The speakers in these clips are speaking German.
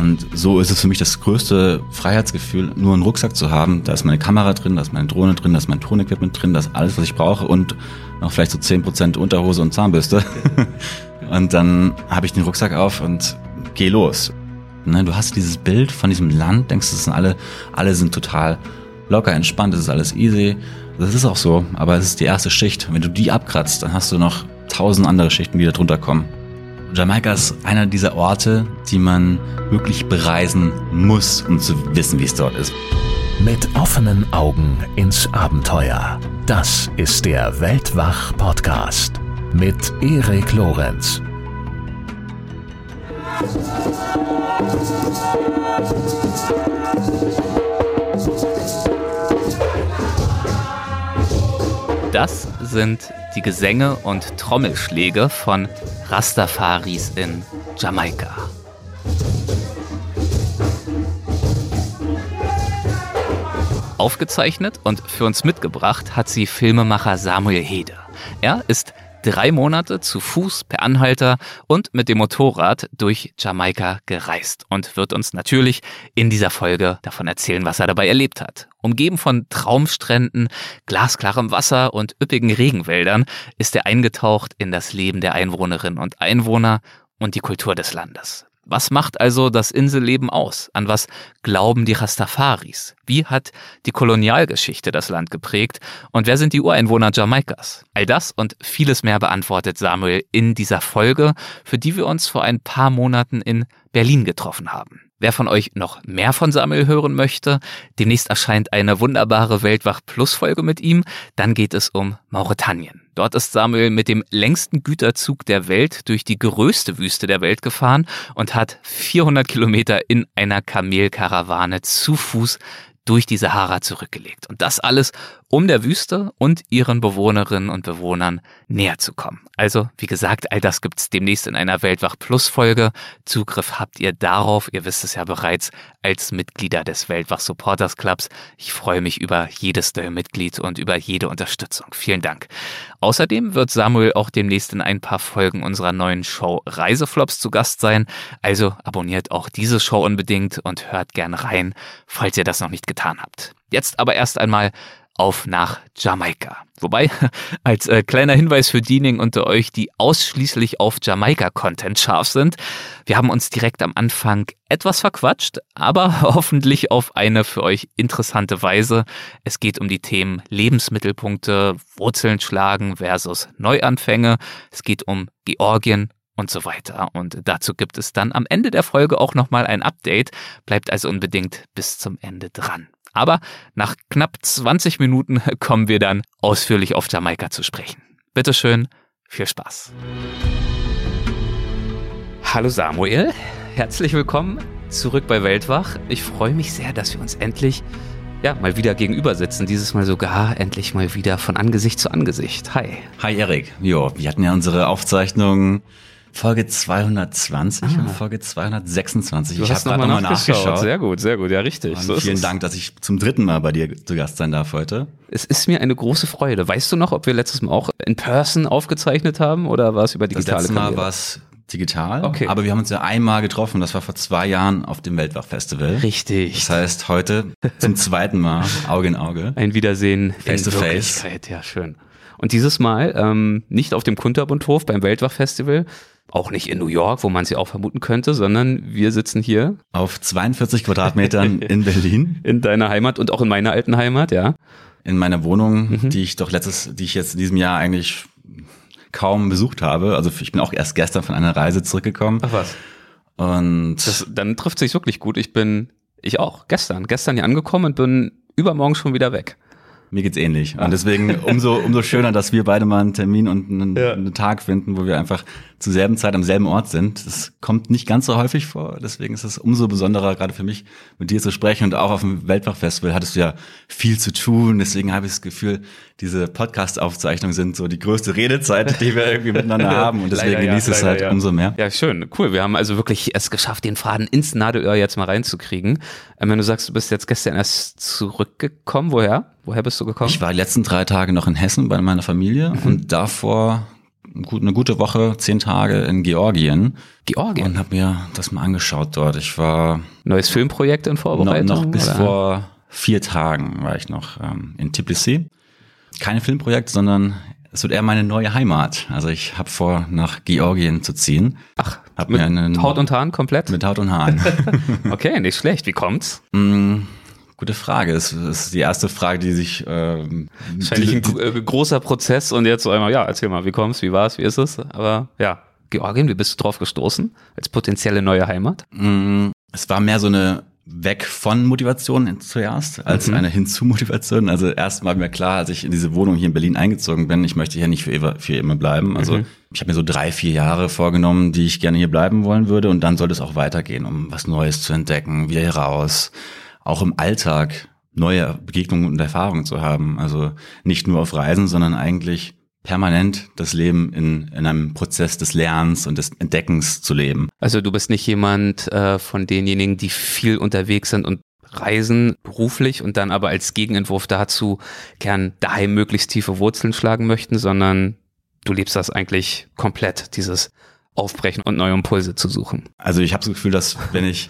Und so ist es für mich das größte Freiheitsgefühl, nur einen Rucksack zu haben. Da ist meine Kamera drin, da ist meine Drohne drin, da ist mein Tonequipment drin, da ist alles, was ich brauche und noch vielleicht so zehn Prozent Unterhose und Zahnbürste. und dann habe ich den Rucksack auf und gehe los. Ne, du hast dieses Bild von diesem Land, denkst, das sind alle, alle sind total locker, entspannt, es ist alles easy. Das ist auch so, aber es ist die erste Schicht. Wenn du die abkratzt, dann hast du noch tausend andere Schichten, die da drunter kommen. Jamaika ist einer dieser Orte, die man wirklich bereisen muss, um zu wissen, wie es dort ist. Mit offenen Augen ins Abenteuer. Das ist der Weltwach-Podcast mit Erik Lorenz. Das sind die Gesänge und Trommelschläge von Rastafaris in Jamaika. Aufgezeichnet und für uns mitgebracht hat sie Filmemacher Samuel Hede. Er ist drei Monate zu Fuß per Anhalter und mit dem Motorrad durch Jamaika gereist und wird uns natürlich in dieser Folge davon erzählen, was er dabei erlebt hat. Umgeben von Traumstränden, glasklarem Wasser und üppigen Regenwäldern ist er eingetaucht in das Leben der Einwohnerinnen und Einwohner und die Kultur des Landes. Was macht also das Inselleben aus? An was glauben die Rastafaris? Wie hat die Kolonialgeschichte das Land geprägt? Und wer sind die Ureinwohner Jamaikas? All das und vieles mehr beantwortet Samuel in dieser Folge, für die wir uns vor ein paar Monaten in Berlin getroffen haben. Wer von euch noch mehr von Samuel hören möchte, demnächst erscheint eine wunderbare Weltwach Plus Folge mit ihm, dann geht es um Mauretanien. Dort ist Samuel mit dem längsten Güterzug der Welt durch die größte Wüste der Welt gefahren und hat 400 Kilometer in einer Kamelkarawane zu Fuß durch die Sahara zurückgelegt. Und das alles, um der Wüste und ihren Bewohnerinnen und Bewohnern näher zu kommen. Also, wie gesagt, all das gibt's demnächst in einer Weltwach Plus Folge. Zugriff habt ihr darauf, ihr wisst es ja bereits, als Mitglieder des Weltwach Supporters Clubs. Ich freue mich über jedes neue Mitglied und über jede Unterstützung. Vielen Dank. Außerdem wird Samuel auch demnächst in ein paar Folgen unserer neuen Show Reiseflops zu Gast sein. Also abonniert auch diese Show unbedingt und hört gern rein, falls ihr das noch nicht getan habt. Jetzt aber erst einmal auf nach Jamaika. Wobei, als äh, kleiner Hinweis für diejenigen unter euch, die ausschließlich auf Jamaika-Content scharf sind, wir haben uns direkt am Anfang etwas verquatscht, aber hoffentlich auf eine für euch interessante Weise. Es geht um die Themen Lebensmittelpunkte, Wurzeln schlagen versus Neuanfänge. Es geht um Georgien und so weiter. Und dazu gibt es dann am Ende der Folge auch nochmal ein Update. Bleibt also unbedingt bis zum Ende dran. Aber nach knapp 20 Minuten kommen wir dann ausführlich auf Jamaika zu sprechen. Bitteschön, viel Spaß. Hallo Samuel, herzlich willkommen zurück bei Weltwach. Ich freue mich sehr, dass wir uns endlich ja, mal wieder gegenüber sitzen. Dieses Mal sogar endlich mal wieder von Angesicht zu Angesicht. Hi. Hi Erik. Jo, wir hatten ja unsere Aufzeichnung Folge 220 ah. und Folge 226. Du ich habe gerade nochmal nachgeschaut. Sehr gut, sehr gut, ja richtig. So vielen Dank, dass ich zum dritten Mal bei dir zu Gast sein darf heute. Es ist mir eine große Freude. Weißt du noch, ob wir letztes Mal auch in Person aufgezeichnet haben oder war es über digitale Das letzte Mal war es digital, okay. aber wir haben uns ja einmal getroffen, das war vor zwei Jahren auf dem Weltwach-Festival. Richtig. Das heißt, heute zum zweiten Mal Auge in Auge. Ein Wiedersehen face to face. Ja, schön. Und dieses Mal ähm, nicht auf dem Kunterbundhof beim Weltwach-Festival, auch nicht in New York, wo man sie auch vermuten könnte, sondern wir sitzen hier. Auf 42 Quadratmetern in Berlin. In deiner Heimat und auch in meiner alten Heimat, ja. In meiner Wohnung, mhm. die ich doch letztes, die ich jetzt in diesem Jahr eigentlich kaum besucht habe. Also ich bin auch erst gestern von einer Reise zurückgekommen. Ach was. Und das, dann trifft sich wirklich gut. Ich bin, ich auch, gestern, gestern hier angekommen und bin übermorgen schon wieder weg. Mir geht's ähnlich. Und deswegen umso, umso schöner, dass wir beide mal einen Termin und einen, ja. einen, Tag finden, wo wir einfach zur selben Zeit am selben Ort sind. Das kommt nicht ganz so häufig vor. Deswegen ist es umso besonderer, gerade für mich, mit dir zu sprechen. Und auch auf dem Weltfachfestival hattest du ja viel zu tun. Deswegen habe ich das Gefühl, diese Podcast-Aufzeichnungen sind so die größte Redezeit, die wir irgendwie miteinander haben. Und deswegen genieße ja, es halt ja. umso mehr. Ja, schön. Cool. Wir haben also wirklich es geschafft, den Faden ins Nadelöhr jetzt mal reinzukriegen. Ähm, wenn du sagst, du bist jetzt gestern erst zurückgekommen, woher? Woher bist du gekommen? Ich war die letzten drei Tage noch in Hessen bei meiner Familie mhm. und davor eine gute Woche, zehn Tage in Georgien. Georgien? Und habe mir das mal angeschaut dort. Ich war... Neues Filmprojekt in Vorbereitung? Noch, noch bis oder? vor vier Tagen war ich noch ähm, in Tbilisi. Kein Filmprojekt, sondern es wird eher meine neue Heimat. Also ich habe vor, nach Georgien zu ziehen. Ach, hab mit mir einen, Haut und Haaren komplett? Mit Haut und Haaren. okay, nicht schlecht. Wie kommt's? Gute Frage. Es ist die erste Frage, die sich... Ähm, Wahrscheinlich ein äh, großer Prozess und jetzt so einmal, ja, erzähl mal, wie kommt's, wie war's, wie ist es? Aber ja, Georgien, wie bist du drauf gestoßen? Als potenzielle neue Heimat? Mm, es war mehr so eine weg von Motivation zuerst als mhm. eine hinzu Motivation. Also erst war mir klar, als ich in diese Wohnung hier in Berlin eingezogen bin, ich möchte hier nicht für immer, für immer bleiben. Also mhm. ich habe mir so drei, vier Jahre vorgenommen, die ich gerne hier bleiben wollen würde und dann sollte es auch weitergehen, um was Neues zu entdecken, wieder hier raus, auch im Alltag neue Begegnungen und Erfahrungen zu haben. Also nicht nur auf Reisen, sondern eigentlich permanent das Leben in, in einem Prozess des Lernens und des Entdeckens zu leben. Also du bist nicht jemand äh, von denjenigen, die viel unterwegs sind und reisen beruflich und dann aber als Gegenentwurf dazu gern daheim möglichst tiefe Wurzeln schlagen möchten, sondern du lebst das eigentlich komplett, dieses Aufbrechen und neue Impulse zu suchen. Also ich habe das Gefühl, dass wenn ich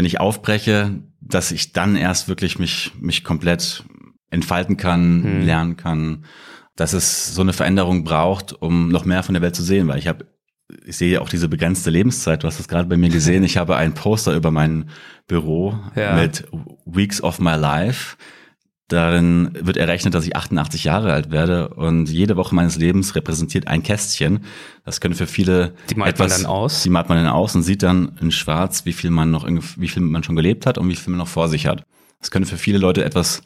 wenn ich aufbreche, dass ich dann erst wirklich mich mich komplett entfalten kann, hm. lernen kann dass es so eine Veränderung braucht, um noch mehr von der Welt zu sehen, weil ich habe ich sehe auch diese begrenzte Lebenszeit. Du hast es gerade bei mir gesehen. Ich habe ein Poster über mein Büro ja. mit Weeks of My Life. Darin wird errechnet, dass ich 88 Jahre alt werde und jede Woche meines Lebens repräsentiert ein Kästchen. Das können für viele die malt etwas, man dann aus. Die malt man dann aus und sieht dann in Schwarz, wie viel man noch, wie viel man schon gelebt hat und wie viel man noch vor sich hat. Das können für viele Leute etwas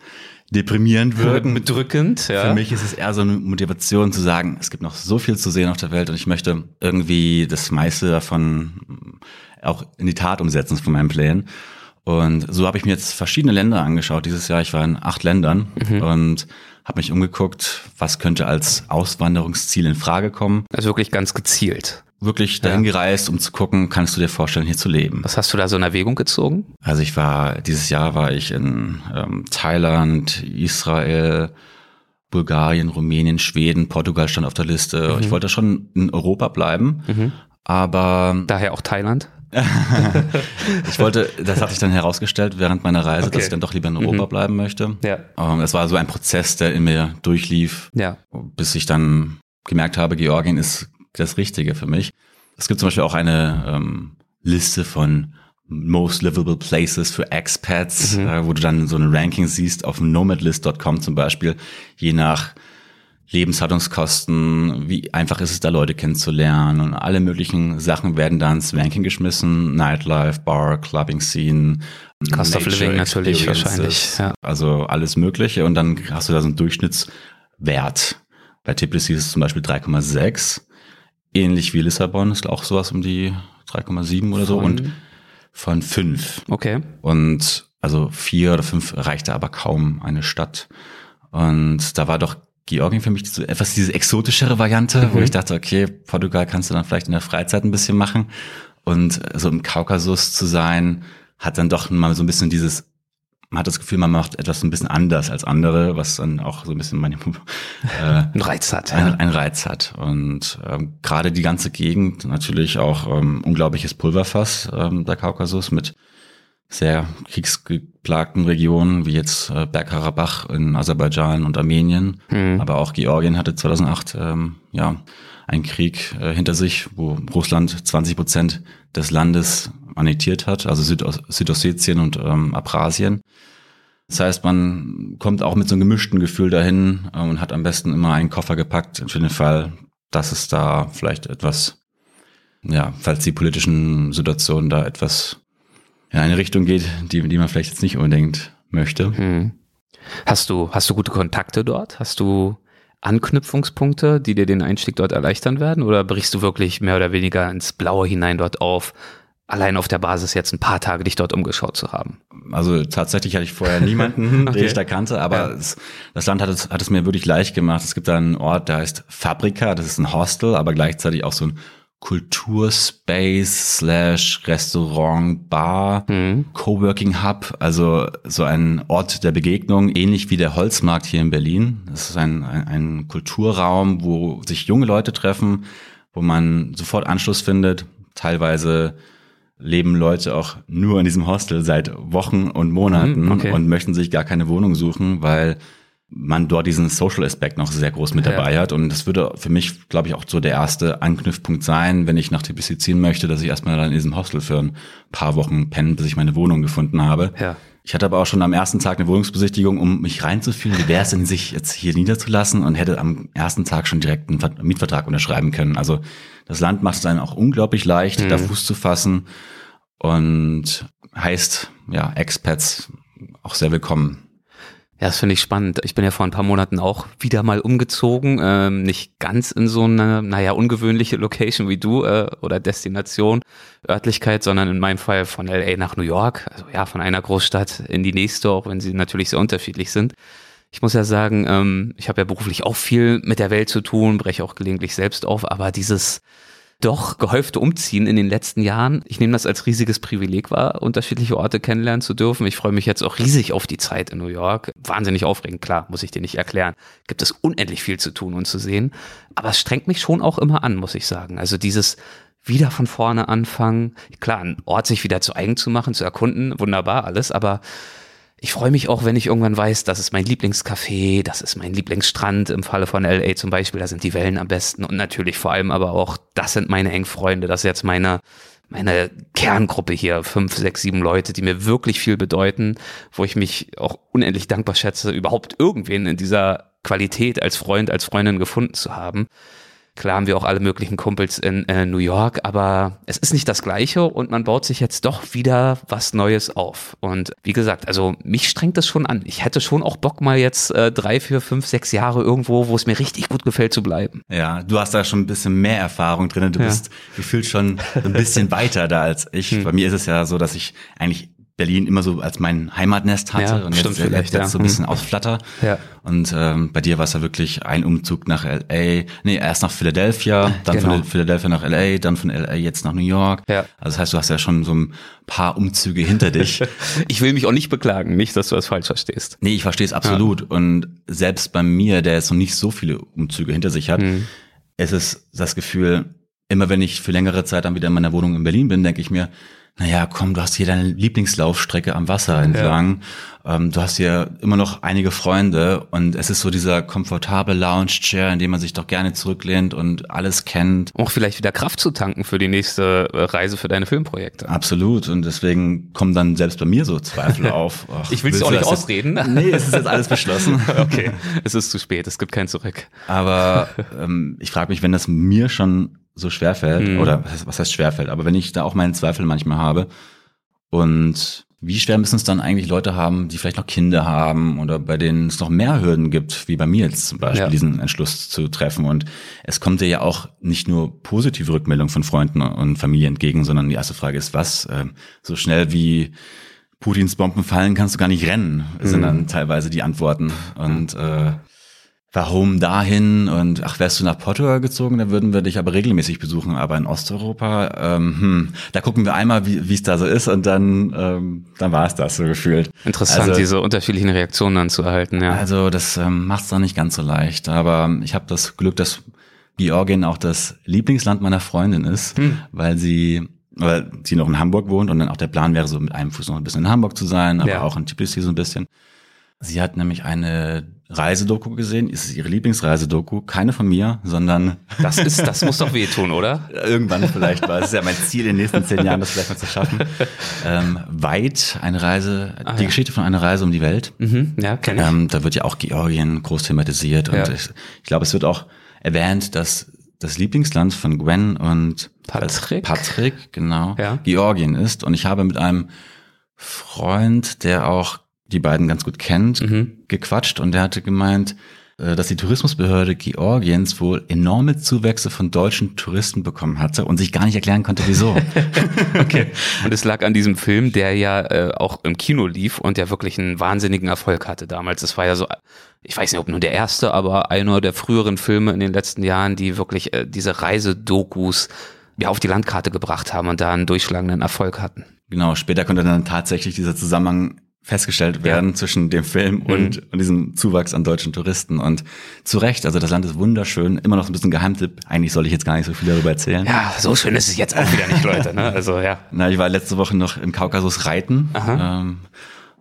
deprimierend wirken. Bedrückend, ja. Für mich ist es eher so eine Motivation zu sagen, es gibt noch so viel zu sehen auf der Welt und ich möchte irgendwie das meiste davon auch in die Tat umsetzen von meinen Plänen. Und so habe ich mir jetzt verschiedene Länder angeschaut. Dieses Jahr, ich war in acht Ländern mhm. und habe mich umgeguckt, was könnte als Auswanderungsziel in Frage kommen. Also wirklich ganz gezielt wirklich dahin ja. gereist, um zu gucken, kannst du dir vorstellen, hier zu leben. Was hast du da so in Erwägung gezogen? Also ich war, dieses Jahr war ich in ähm, Thailand, Israel, Bulgarien, Rumänien, Schweden, Portugal stand auf der Liste. Mhm. Ich wollte schon in Europa bleiben, mhm. aber... Daher auch Thailand? ich wollte, das hatte ich dann herausgestellt während meiner Reise, okay. dass ich dann doch lieber in Europa mhm. bleiben möchte. Ja. Ähm, es war so ein Prozess, der in mir durchlief, ja. bis ich dann gemerkt habe, Georgien ist das Richtige für mich. Es gibt zum Beispiel auch eine ähm, Liste von Most Livable Places für Expats, mhm. äh, wo du dann so ein Ranking siehst auf nomadlist.com zum Beispiel, je nach Lebenshaltungskosten, wie einfach ist es da Leute kennenzulernen und alle möglichen Sachen werden dann ins Ranking geschmissen, Nightlife, Bar, Clubbing Scene, Cost of Living natürlich wahrscheinlich, ja. also alles mögliche und dann hast du da so einen Durchschnittswert. Bei Tbilisi ist es zum Beispiel 3,6 ähnlich wie Lissabon, ist auch sowas um die 3,7 oder so und von 5. Okay. Und also vier oder fünf reichte aber kaum eine Stadt. Und da war doch Georgien für mich so etwas diese exotischere Variante, mhm. wo ich dachte, okay, Portugal kannst du dann vielleicht in der Freizeit ein bisschen machen. Und so im Kaukasus zu sein, hat dann doch mal so ein bisschen dieses man hat das Gefühl, man macht etwas ein bisschen anders als andere, was dann auch so ein bisschen meine, äh, ein Reiz hat. Ein, ja. ein Reiz hat. Und ähm, gerade die ganze Gegend, natürlich auch ähm, unglaubliches Pulverfass, ähm, der Kaukasus mit sehr kriegsgeplagten Regionen, wie jetzt äh, Bergkarabach in Aserbaidschan und Armenien. Mhm. Aber auch Georgien hatte 2008 ähm, ja einen Krieg äh, hinter sich, wo Russland 20 Prozent des Landes annektiert hat, also Südos Südossetien und ähm, Abrasien. Das heißt, man kommt auch mit so einem gemischten Gefühl dahin äh, und hat am besten immer einen Koffer gepackt für den Fall, dass es da vielleicht etwas, ja, falls die politischen Situationen da etwas in eine Richtung geht, die, die man vielleicht jetzt nicht unbedingt möchte. Hm. Hast du, hast du gute Kontakte dort? Hast du Anknüpfungspunkte, die dir den Einstieg dort erleichtern werden? Oder brichst du wirklich mehr oder weniger ins Blaue hinein dort auf, allein auf der Basis jetzt ein paar Tage dich dort umgeschaut zu haben? Also tatsächlich hatte ich vorher niemanden, okay. den ich da kannte, aber ja. es, das Land hat es, hat es mir wirklich leicht gemacht. Es gibt da einen Ort, der heißt Fabrika, das ist ein Hostel, aber gleichzeitig auch so ein Kulturspace slash Restaurant, Bar, Mhm. Coworking Hub, also so ein Ort der Begegnung, ähnlich wie der Holzmarkt hier in Berlin. Das ist ein, ein, ein Kulturraum, wo sich junge Leute treffen, wo man sofort Anschluss findet. Teilweise leben Leute auch nur in diesem Hostel seit Wochen und Monaten Mhm, okay. und möchten sich gar keine Wohnung suchen, weil man dort diesen Social Aspekt noch sehr groß mit Ja. dabei hat. Und das würde für mich, glaube ich, auch so der erste Anknüpfpunkt sein, wenn ich nach Tbilisi ziehen möchte, dass ich erstmal dann in diesem Hostel für ein paar Wochen penne, bis ich meine Wohnung gefunden habe. Ja. Ich hatte aber auch schon am ersten Tag eine Wohnungsbesichtigung, um mich reinzufühlen, wie wäre es denn, sich jetzt hier niederzulassen und hätte am ersten Tag schon direkt einen Ver- Mietvertrag unterschreiben können. Also das Land macht es einem auch unglaublich leicht, da Fuß zu fassen und heißt, ja, Expats auch sehr willkommen. Ja, das finde ich spannend. Ich bin ja vor ein paar Monaten auch wieder mal umgezogen. Ähm, nicht ganz in so eine, naja, ungewöhnliche Location wie du äh, oder Destination, Örtlichkeit, sondern in meinem Fall von LA nach New York. Also ja, von einer Großstadt in die nächste, auch wenn sie natürlich sehr unterschiedlich sind. Ich muss ja sagen, ähm, ich habe ja beruflich auch viel mit der Welt zu tun, breche auch gelegentlich selbst auf, aber dieses doch gehäufte Umziehen in den letzten Jahren. Ich nehme das als riesiges Privileg wahr, unterschiedliche Orte kennenlernen zu dürfen. Ich freue mich jetzt auch riesig auf die Zeit in New York. Wahnsinnig aufregend, klar, muss ich dir nicht erklären. Gibt es unendlich viel zu tun und zu sehen. Aber es strengt mich schon auch immer an, muss ich sagen. Also dieses wieder von vorne anfangen. Klar, einen Ort sich wieder zu eigen zu machen, zu erkunden, wunderbar alles, aber ich freue mich auch, wenn ich irgendwann weiß, das ist mein Lieblingscafé, das ist mein Lieblingsstrand im Falle von LA zum Beispiel, da sind die Wellen am besten und natürlich vor allem aber auch, das sind meine engen Freunde, das ist jetzt meine, meine Kerngruppe hier, fünf, sechs, sieben Leute, die mir wirklich viel bedeuten, wo ich mich auch unendlich dankbar schätze, überhaupt irgendwen in dieser Qualität als Freund, als Freundin gefunden zu haben. Klar haben wir auch alle möglichen Kumpels in äh, New York, aber es ist nicht das Gleiche und man baut sich jetzt doch wieder was Neues auf. Und wie gesagt, also mich strengt das schon an. Ich hätte schon auch Bock, mal jetzt äh, drei, vier, fünf, sechs Jahre irgendwo, wo es mir richtig gut gefällt, zu bleiben. Ja, du hast da schon ein bisschen mehr Erfahrung drin. Du Ja. bist gefühlt schon ein bisschen weiter da als ich. Hm. Bei mir ist es ja so, dass ich eigentlich Berlin immer so als mein Heimatnest hatte Ja, und jetzt, vielleicht, jetzt ja. so ein bisschen ausflatter. Ja. Und ähm, bei dir war es ja wirklich ein Umzug nach LA. Nee, erst nach Philadelphia, dann Genau. von Philadelphia nach LA, dann von LA jetzt nach New York. Ja. Also das heißt, du hast ja schon so ein paar Umzüge hinter dich. Ich will mich auch nicht beklagen, nicht, dass du das falsch verstehst. Nee, ich verstehe es absolut. Und selbst bei mir, der jetzt noch nicht so viele Umzüge hinter sich hat, Mhm. es ist das Gefühl, immer wenn ich für längere Zeit dann wieder in meiner Wohnung in Berlin bin, denke ich mir, naja, komm, du hast hier deine Lieblingslaufstrecke am Wasser entlang. Ähm, du hast hier immer noch einige Freunde und es ist so dieser komfortable Lounge-Chair, in dem man sich doch gerne zurücklehnt und alles kennt. Auch vielleicht wieder Kraft zu tanken für die nächste äh, Reise für deine Filmprojekte. Absolut. Und deswegen kommen dann selbst bei mir so Zweifel auf. Ach, Ich will's willst auch nicht das jetzt- ausreden. Nee, es ist jetzt alles beschlossen. Okay, es ist zu spät, es gibt kein Zurück. Aber ähm, ich frage mich, wenn das mir schon so schwerfällt, Mhm. oder was heißt, schwerfällt, aber wenn ich da auch meine Zweifel manchmal habe und wie schwer müssen es dann eigentlich Leute haben, die vielleicht noch Kinder haben oder bei denen es noch mehr Hürden gibt, wie bei mir jetzt zum Beispiel, Ja. diesen Entschluss zu treffen. Und es kommt dir ja auch nicht nur positive Rückmeldungen von Freunden und Familie entgegen, sondern die erste Frage ist, was? Ähm, so schnell wie Putins Bomben fallen, kannst du gar nicht rennen, sind Mhm. dann teilweise die Antworten. Und äh, warum dahin? Und ach, wärst du nach Portugal gezogen, dann würden wir dich aber regelmäßig besuchen. Aber in Osteuropa, ähm, hm, da gucken wir einmal, wie wie es da so ist und dann, ähm, dann war es das so gefühlt. Interessant, Also- diese unterschiedlichen Reaktionen dann zu erhalten, ja. Also das ähm, macht es dann nicht ganz so leicht. Aber ich habe das Glück, dass Georgien auch das Lieblingsland meiner Freundin ist, Hm. weil sie weil sie noch in Hamburg wohnt und dann auch der Plan wäre, so mit einem Fuß noch ein bisschen in Hamburg zu sein, aber Ja. auch in Tbilisi so ein bisschen. Sie hat nämlich eine Reisedoku gesehen, es ist ihre Lieblingsreisedoku, keine von mir, sondern Das ist, das muss doch wehtun, oder? irgendwann vielleicht mal. Es ist ja mein Ziel, in den nächsten zehn Jahren das vielleicht mal zu schaffen. Ähm, weit eine Reise, die Ah, ja. Geschichte von einer Reise um die Welt. Mhm, ja, kenne ich. Ähm, da wird ja auch Georgien groß thematisiert und Ja. ich, ich glaube, es wird auch erwähnt, dass das Lieblingsland von Gwen und Patrick? Patrick, genau, Ja. Georgien ist. Und ich habe mit einem Freund, der auch die beiden ganz gut kennt, Mhm. gequatscht und der hatte gemeint, äh, dass die Tourismusbehörde Georgiens wohl enorme Zuwächse von deutschen Touristen bekommen hatte und sich gar nicht erklären konnte, wieso. Okay. Und es lag an diesem Film, der ja äh, auch im Kino lief und der wirklich einen wahnsinnigen Erfolg hatte damals. Es war ja so, ich weiß nicht, ob nur der erste, aber einer der früheren Filme in den letzten Jahren, die wirklich äh, diese Reisedokus ja, auf die Landkarte gebracht haben und da einen durchschlagenden Erfolg hatten. Genau, später konnte dann tatsächlich dieser Zusammenhang festgestellt werden ja. zwischen dem Film und, mhm. und diesem Zuwachs an deutschen Touristen. Und zu Recht, also das Land ist wunderschön, immer noch ein bisschen Geheimtipp. Eigentlich soll ich jetzt gar nicht so viel darüber erzählen. Ja, so schön ist es jetzt auch wieder nicht, Leute. Ne? Also ja. Na, ich war letzte Woche noch im Kaukasus reiten ähm,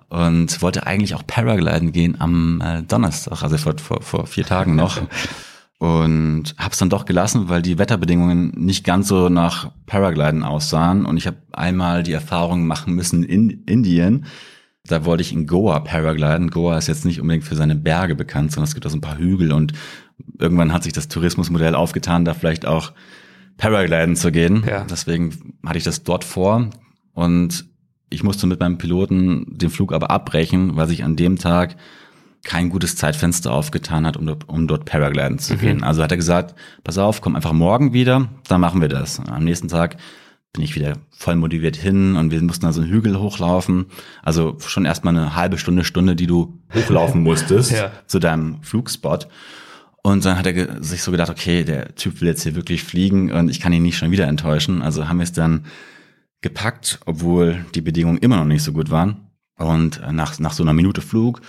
und wollte eigentlich auch Paragliden gehen am äh, Donnerstag, also vor, vor, vor vier Tagen noch. und habe es dann doch gelassen, weil die Wetterbedingungen nicht ganz so nach Paragliden aussahen. Und ich habe einmal die Erfahrung machen müssen in Indien da wollte ich in Goa paragliden. Goa ist jetzt nicht unbedingt für seine Berge bekannt, sondern es gibt auch so ein paar Hügel und irgendwann hat sich das Tourismusmodell aufgetan, da vielleicht auch Paragliden zu gehen. Ja. Deswegen hatte ich das dort vor und ich musste mit meinem Piloten den Flug aber abbrechen, weil sich an dem Tag kein gutes Zeitfenster aufgetan hat, um dort, um dort Paragliden zu mhm. gehen. Also hat er gesagt, pass auf, komm einfach morgen wieder, dann machen wir das. Am nächsten Tag bin ich wieder voll motiviert hin und wir mussten also einen Hügel hochlaufen. Also schon erstmal eine halbe Stunde, Stunde, die du hochlaufen musstest ja. zu deinem Flugspot. Und dann hat er sich so gedacht, okay, der Typ will jetzt hier wirklich fliegen und ich kann ihn nicht schon wieder enttäuschen. Also haben wir es dann gepackt, obwohl die Bedingungen immer noch nicht so gut waren. Und nach, nach so einer Minute Flug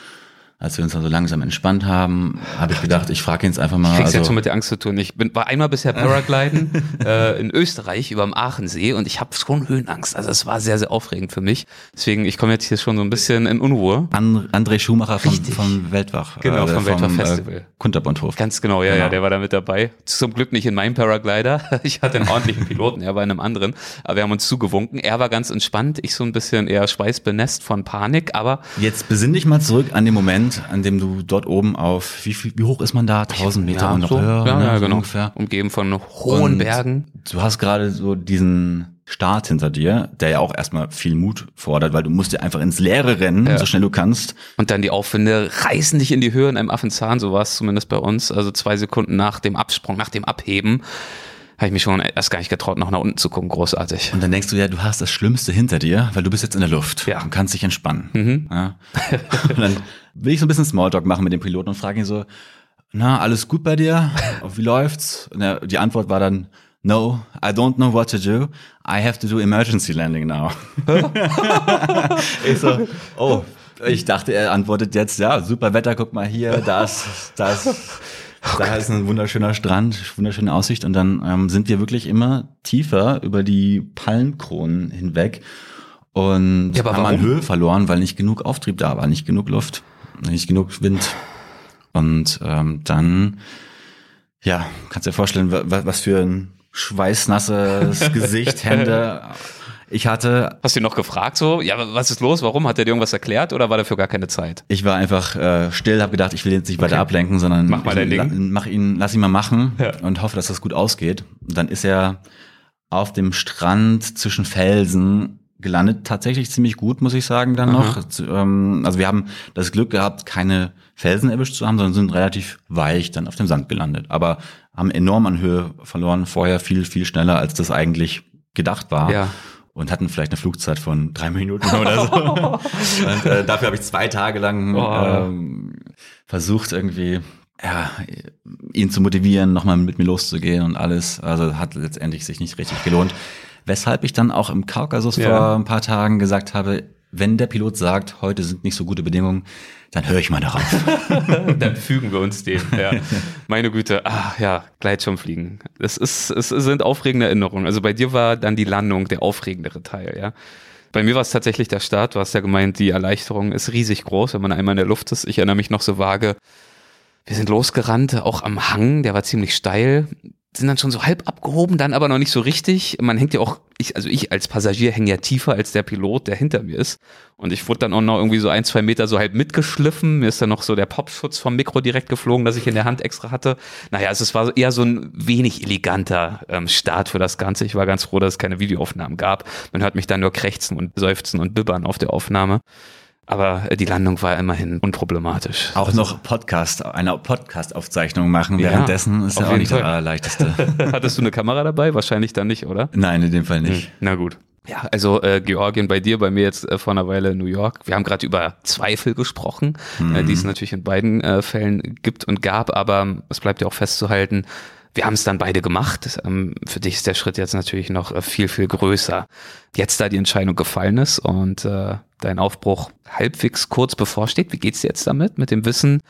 als wir uns dann so langsam entspannt haben, habe ich gedacht, ich frage ihn jetzt einfach mal. Ich krieg's also, jetzt schon mit der Angst zu tun. Ich bin, war einmal bisher Paragliden äh, in Österreich über dem Aachensee und ich habe schon Höhenangst. Also es war sehr, sehr aufregend für mich. Deswegen, ich komme jetzt hier schon so ein bisschen in Unruhe. An, André Schumacher vom, vom Weltwach. Genau, äh, vom, Weltwach äh, Festival. Äh, Kunterbundhof. Ganz genau, ja, genau. ja, der war da mit dabei. Zum Glück nicht in meinem Paraglider. Ich hatte einen ordentlichen Piloten, er war in einem anderen. Aber wir haben uns zugewunken. Er war ganz entspannt, ich so ein bisschen eher schweißbenässt von Panik, aber... Jetzt besinn dich mal zurück an den Moment, an dem du dort oben auf, wie, viel, wie hoch ist man da? 1000 Meter ja, und noch so, höher? Ja, ne? ja, genau. Ungefähr. Umgeben von hohen und Bergen. Du hast gerade so diesen Start hinter dir, der ja auch erstmal viel Mut fordert, weil du musst ja einfach ins Leere rennen, ja. so schnell du kannst. Und dann die Aufwinde reißen dich in die Höhe in einem Affenzahn, so war es zumindest bei uns. Also zwei Sekunden nach dem Absprung, nach dem Abheben habe ich mich schon erst gar nicht getraut, noch nach unten zu gucken. Großartig. Und dann denkst du ja, du hast das Schlimmste hinter dir, weil du bist jetzt in der Luft ja. und kannst dich entspannen. Mhm. Ja. Und dann will ich so ein bisschen Smalltalk machen mit dem Piloten und frage ihn so, na, alles gut bei dir? Wie läuft's? Und er, die Antwort war dann, No, I don't know what to do. I have to do emergency landing now. ich so, oh, ich dachte, er antwortet jetzt, ja, super Wetter, guck mal hier, das, das. Oh da ist ein wunderschöner Strand, wunderschöne Aussicht und dann ähm, sind wir wirklich immer tiefer über die Palmkronen hinweg und ja, haben an Höhe verloren, weil nicht genug Auftrieb da war, nicht genug Luft, nicht genug Wind. Und ähm, dann, ja, kannst dir vorstellen, was für ein schweißnasses Gesicht, Hände ich hatte. Hast du ihn noch gefragt so? Ja, was ist los? Warum? Hat er dir irgendwas erklärt oder war dafür gar keine Zeit? Ich war einfach äh, still, habe gedacht, ich will jetzt nicht okay. weiter ablenken, sondern mach mal dein Ding. mach ihn, lass ihn mal machen ja. und hoffe, dass das gut ausgeht. Und dann ist er auf dem Strand zwischen Felsen gelandet, tatsächlich ziemlich gut, muss ich sagen, dann Aha. noch. Ähm, also wir haben das Glück gehabt, keine Felsen erwischt zu haben, sondern sind relativ weich dann auf dem Sand gelandet. Aber haben enorm an Höhe verloren, vorher viel, viel schneller, als das eigentlich gedacht war. Ja und hatten vielleicht eine Flugzeit von drei Minuten oder so. und äh, dafür habe ich zwei Tage lang oh. ähm, versucht irgendwie ja, ihn zu motivieren, nochmal mit mir loszugehen und alles. Also hat letztendlich sich nicht richtig gelohnt. Weshalb ich dann auch im Kaukasus ja. vor ein paar Tagen gesagt habe, wenn der Pilot sagt, heute sind nicht so gute Bedingungen, dann höre ich mal darauf. dann fügen wir uns dem. Ja. Meine Güte, ach ja, Gleitschirmfliegen. Es ist, es sind aufregende Erinnerungen. Also bei dir war dann die Landung der aufregendere Teil, ja. Bei mir war es tatsächlich der Start. Du hast ja gemeint, die Erleichterung ist riesig groß, wenn man einmal in der Luft ist. Ich erinnere mich noch so vage. Wir sind losgerannt, auch am Hang, der war ziemlich steil sind dann schon so halb abgehoben, dann aber noch nicht so richtig. Man hängt ja auch, ich, also ich als Passagier hänge ja tiefer als der Pilot, der hinter mir ist. Und ich wurde dann auch noch irgendwie so ein, zwei Meter so halb mitgeschliffen. Mir ist dann noch so der Popschutz vom Mikro direkt geflogen, das ich in der Hand extra hatte. Naja, also es war eher so ein wenig eleganter ähm, Start für das Ganze. Ich war ganz froh, dass es keine Videoaufnahmen gab. Man hört mich dann nur krächzen und seufzen und bibbern auf der Aufnahme. Aber äh, die Landung war immerhin unproblematisch. Auch also, noch Podcast, eine Podcast-Aufzeichnung machen ja, währenddessen ist ja auch nicht Fall. das Allerleichteste. Hattest du eine Kamera dabei? Wahrscheinlich dann nicht, oder? Nein, in dem Fall nicht. Hm, na gut. Ja, also äh, Georgien bei dir, bei mir jetzt äh, vor einer Weile New York. Wir haben gerade über Zweifel gesprochen, mhm. äh, die es natürlich in beiden äh, Fällen gibt und gab, aber es bleibt ja auch festzuhalten, Wir haben es dann beide gemacht. Ähm, für dich ist der Schritt jetzt natürlich noch äh, viel, viel größer. Jetzt da die Entscheidung gefallen ist und äh, dein Aufbruch halbwegs kurz bevorsteht, wie geht's dir jetzt damit, mit dem Wissen,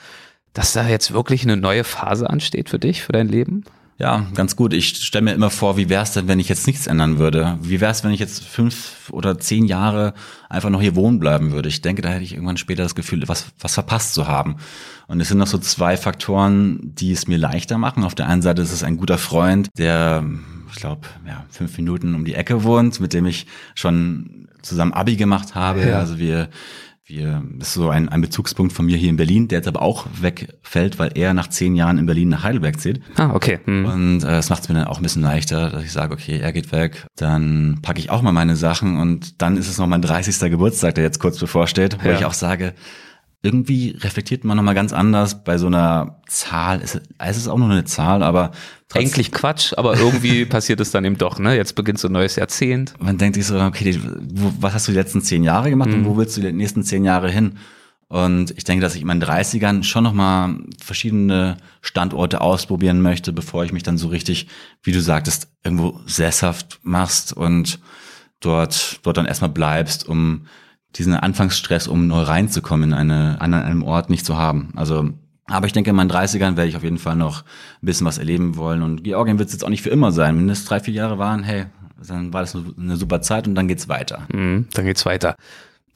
dass da jetzt wirklich eine neue Phase ansteht für dich, für dein Leben? Ja, ganz gut. Ich stelle mir immer vor, wie wäre es denn, wenn ich jetzt nichts ändern würde? Wie wäre es, wenn ich jetzt fünf oder zehn Jahre einfach noch hier wohnen bleiben würde? Ich denke, da hätte ich irgendwann später das Gefühl, was, was verpasst zu haben. Und es sind noch so zwei Faktoren, die es mir leichter machen. Auf der einen Seite ist es ein guter Freund, der, ich glaube, ja, fünf Minuten um die Ecke wohnt, mit dem ich schon zusammen Abi gemacht habe. Ja. Also wir wir, das ist so ein, ein Bezugspunkt von mir hier in Berlin, der jetzt aber auch wegfällt, weil er nach zehn Jahren in Berlin nach Heidelberg zieht. Ah, okay. Hm. Und äh, das macht es mir dann auch ein bisschen leichter, dass ich sage, okay, er geht weg, dann packe ich auch mal meine Sachen und dann ist es noch mein 30. Geburtstag, der jetzt kurz bevorsteht, wo ja. ich auch sage, irgendwie reflektiert man nochmal ganz anders bei so einer Zahl. Es, ist auch nur eine Zahl, aber eigentlich Quatsch, aber irgendwie passiert es dann eben doch. Ne? Jetzt beginnt so ein neues Jahrzehnt. Man denkt sich so, okay, was hast du die letzten zehn Jahre gemacht mhm. und wo willst du die nächsten zehn Jahre hin? Und ich denke, dass ich in meinen 30ern schon nochmal verschiedene Standorte ausprobieren möchte, bevor ich mich dann so richtig, wie du sagtest, irgendwo sesshaft machst und dort, dort dann erstmal bleibst, um diesen Anfangsstress, um neu reinzukommen in eine, an einem Ort nicht zu haben. Also, aber ich denke, in meinen 30ern werde ich auf jeden Fall noch ein bisschen was erleben wollen. Und Georgien wird es jetzt auch nicht für immer sein. Wenn es drei, vier Jahre waren, hey, dann war das eine super Zeit und dann geht's weiter. Mhm, dann geht's weiter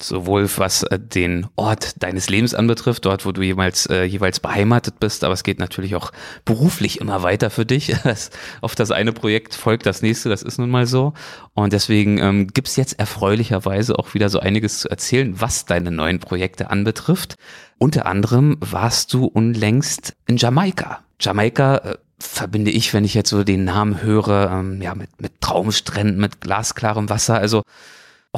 sowohl was äh, den Ort deines Lebens anbetrifft, dort, wo du jeweils, äh, jeweils beheimatet bist, aber es geht natürlich auch beruflich immer weiter für dich. Auf das eine Projekt folgt das nächste, das ist nun mal so. Und deswegen ähm, gibt jetzt erfreulicherweise auch wieder so einiges zu erzählen, was deine neuen Projekte anbetrifft. Unter anderem warst du unlängst in Jamaika. Jamaika äh, verbinde ich, wenn ich jetzt so den Namen höre, ähm, ja, mit, mit Traumstränden, mit glasklarem Wasser. Also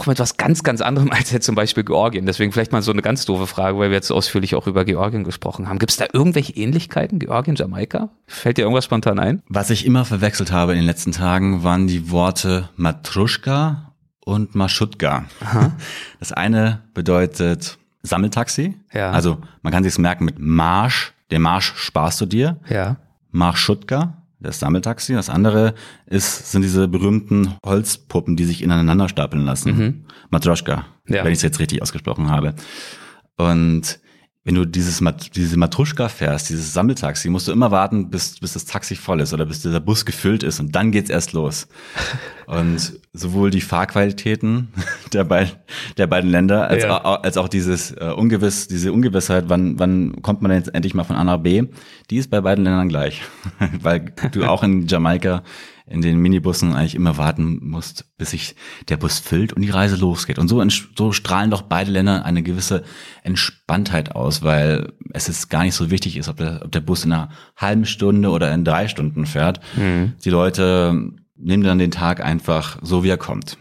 auch mit was ganz, ganz anderem als jetzt zum Beispiel Georgien. Deswegen vielleicht mal so eine ganz doofe Frage, weil wir jetzt ausführlich auch über Georgien gesprochen haben. Gibt es da irgendwelche Ähnlichkeiten, Georgien, Jamaika? Fällt dir irgendwas spontan ein? Was ich immer verwechselt habe in den letzten Tagen, waren die Worte Matruschka und Maschutka. Aha. Das eine bedeutet Sammeltaxi. Ja. Also man kann sich merken mit Marsch. Der Marsch sparst du dir. Ja. Marschutka das Sammeltaxi. Das andere ist, sind diese berühmten Holzpuppen, die sich ineinander stapeln lassen. Mhm. Matroschka, ja. wenn ich es jetzt richtig ausgesprochen habe. Und wenn du dieses diese Matruschka fährst, dieses Sammeltaxi, musst du immer warten, bis, bis das Taxi voll ist oder bis dieser Bus gefüllt ist und dann geht's erst los. Und sowohl die Fahrqualitäten der, beid, der beiden Länder als, ja. auch, als auch dieses äh, Ungewiss, diese Ungewissheit, wann, wann kommt man jetzt endlich mal von A nach B, die ist bei beiden Ländern gleich. Weil du auch in Jamaika in den Minibussen eigentlich immer warten musst, bis sich der Bus füllt und die Reise losgeht. Und so, so strahlen doch beide Länder eine gewisse Entspanntheit aus, weil es ist gar nicht so wichtig ist, ob der, ob der Bus in einer halben Stunde oder in drei Stunden fährt. Mhm. Die Leute nehmen dann den Tag einfach so, wie er kommt.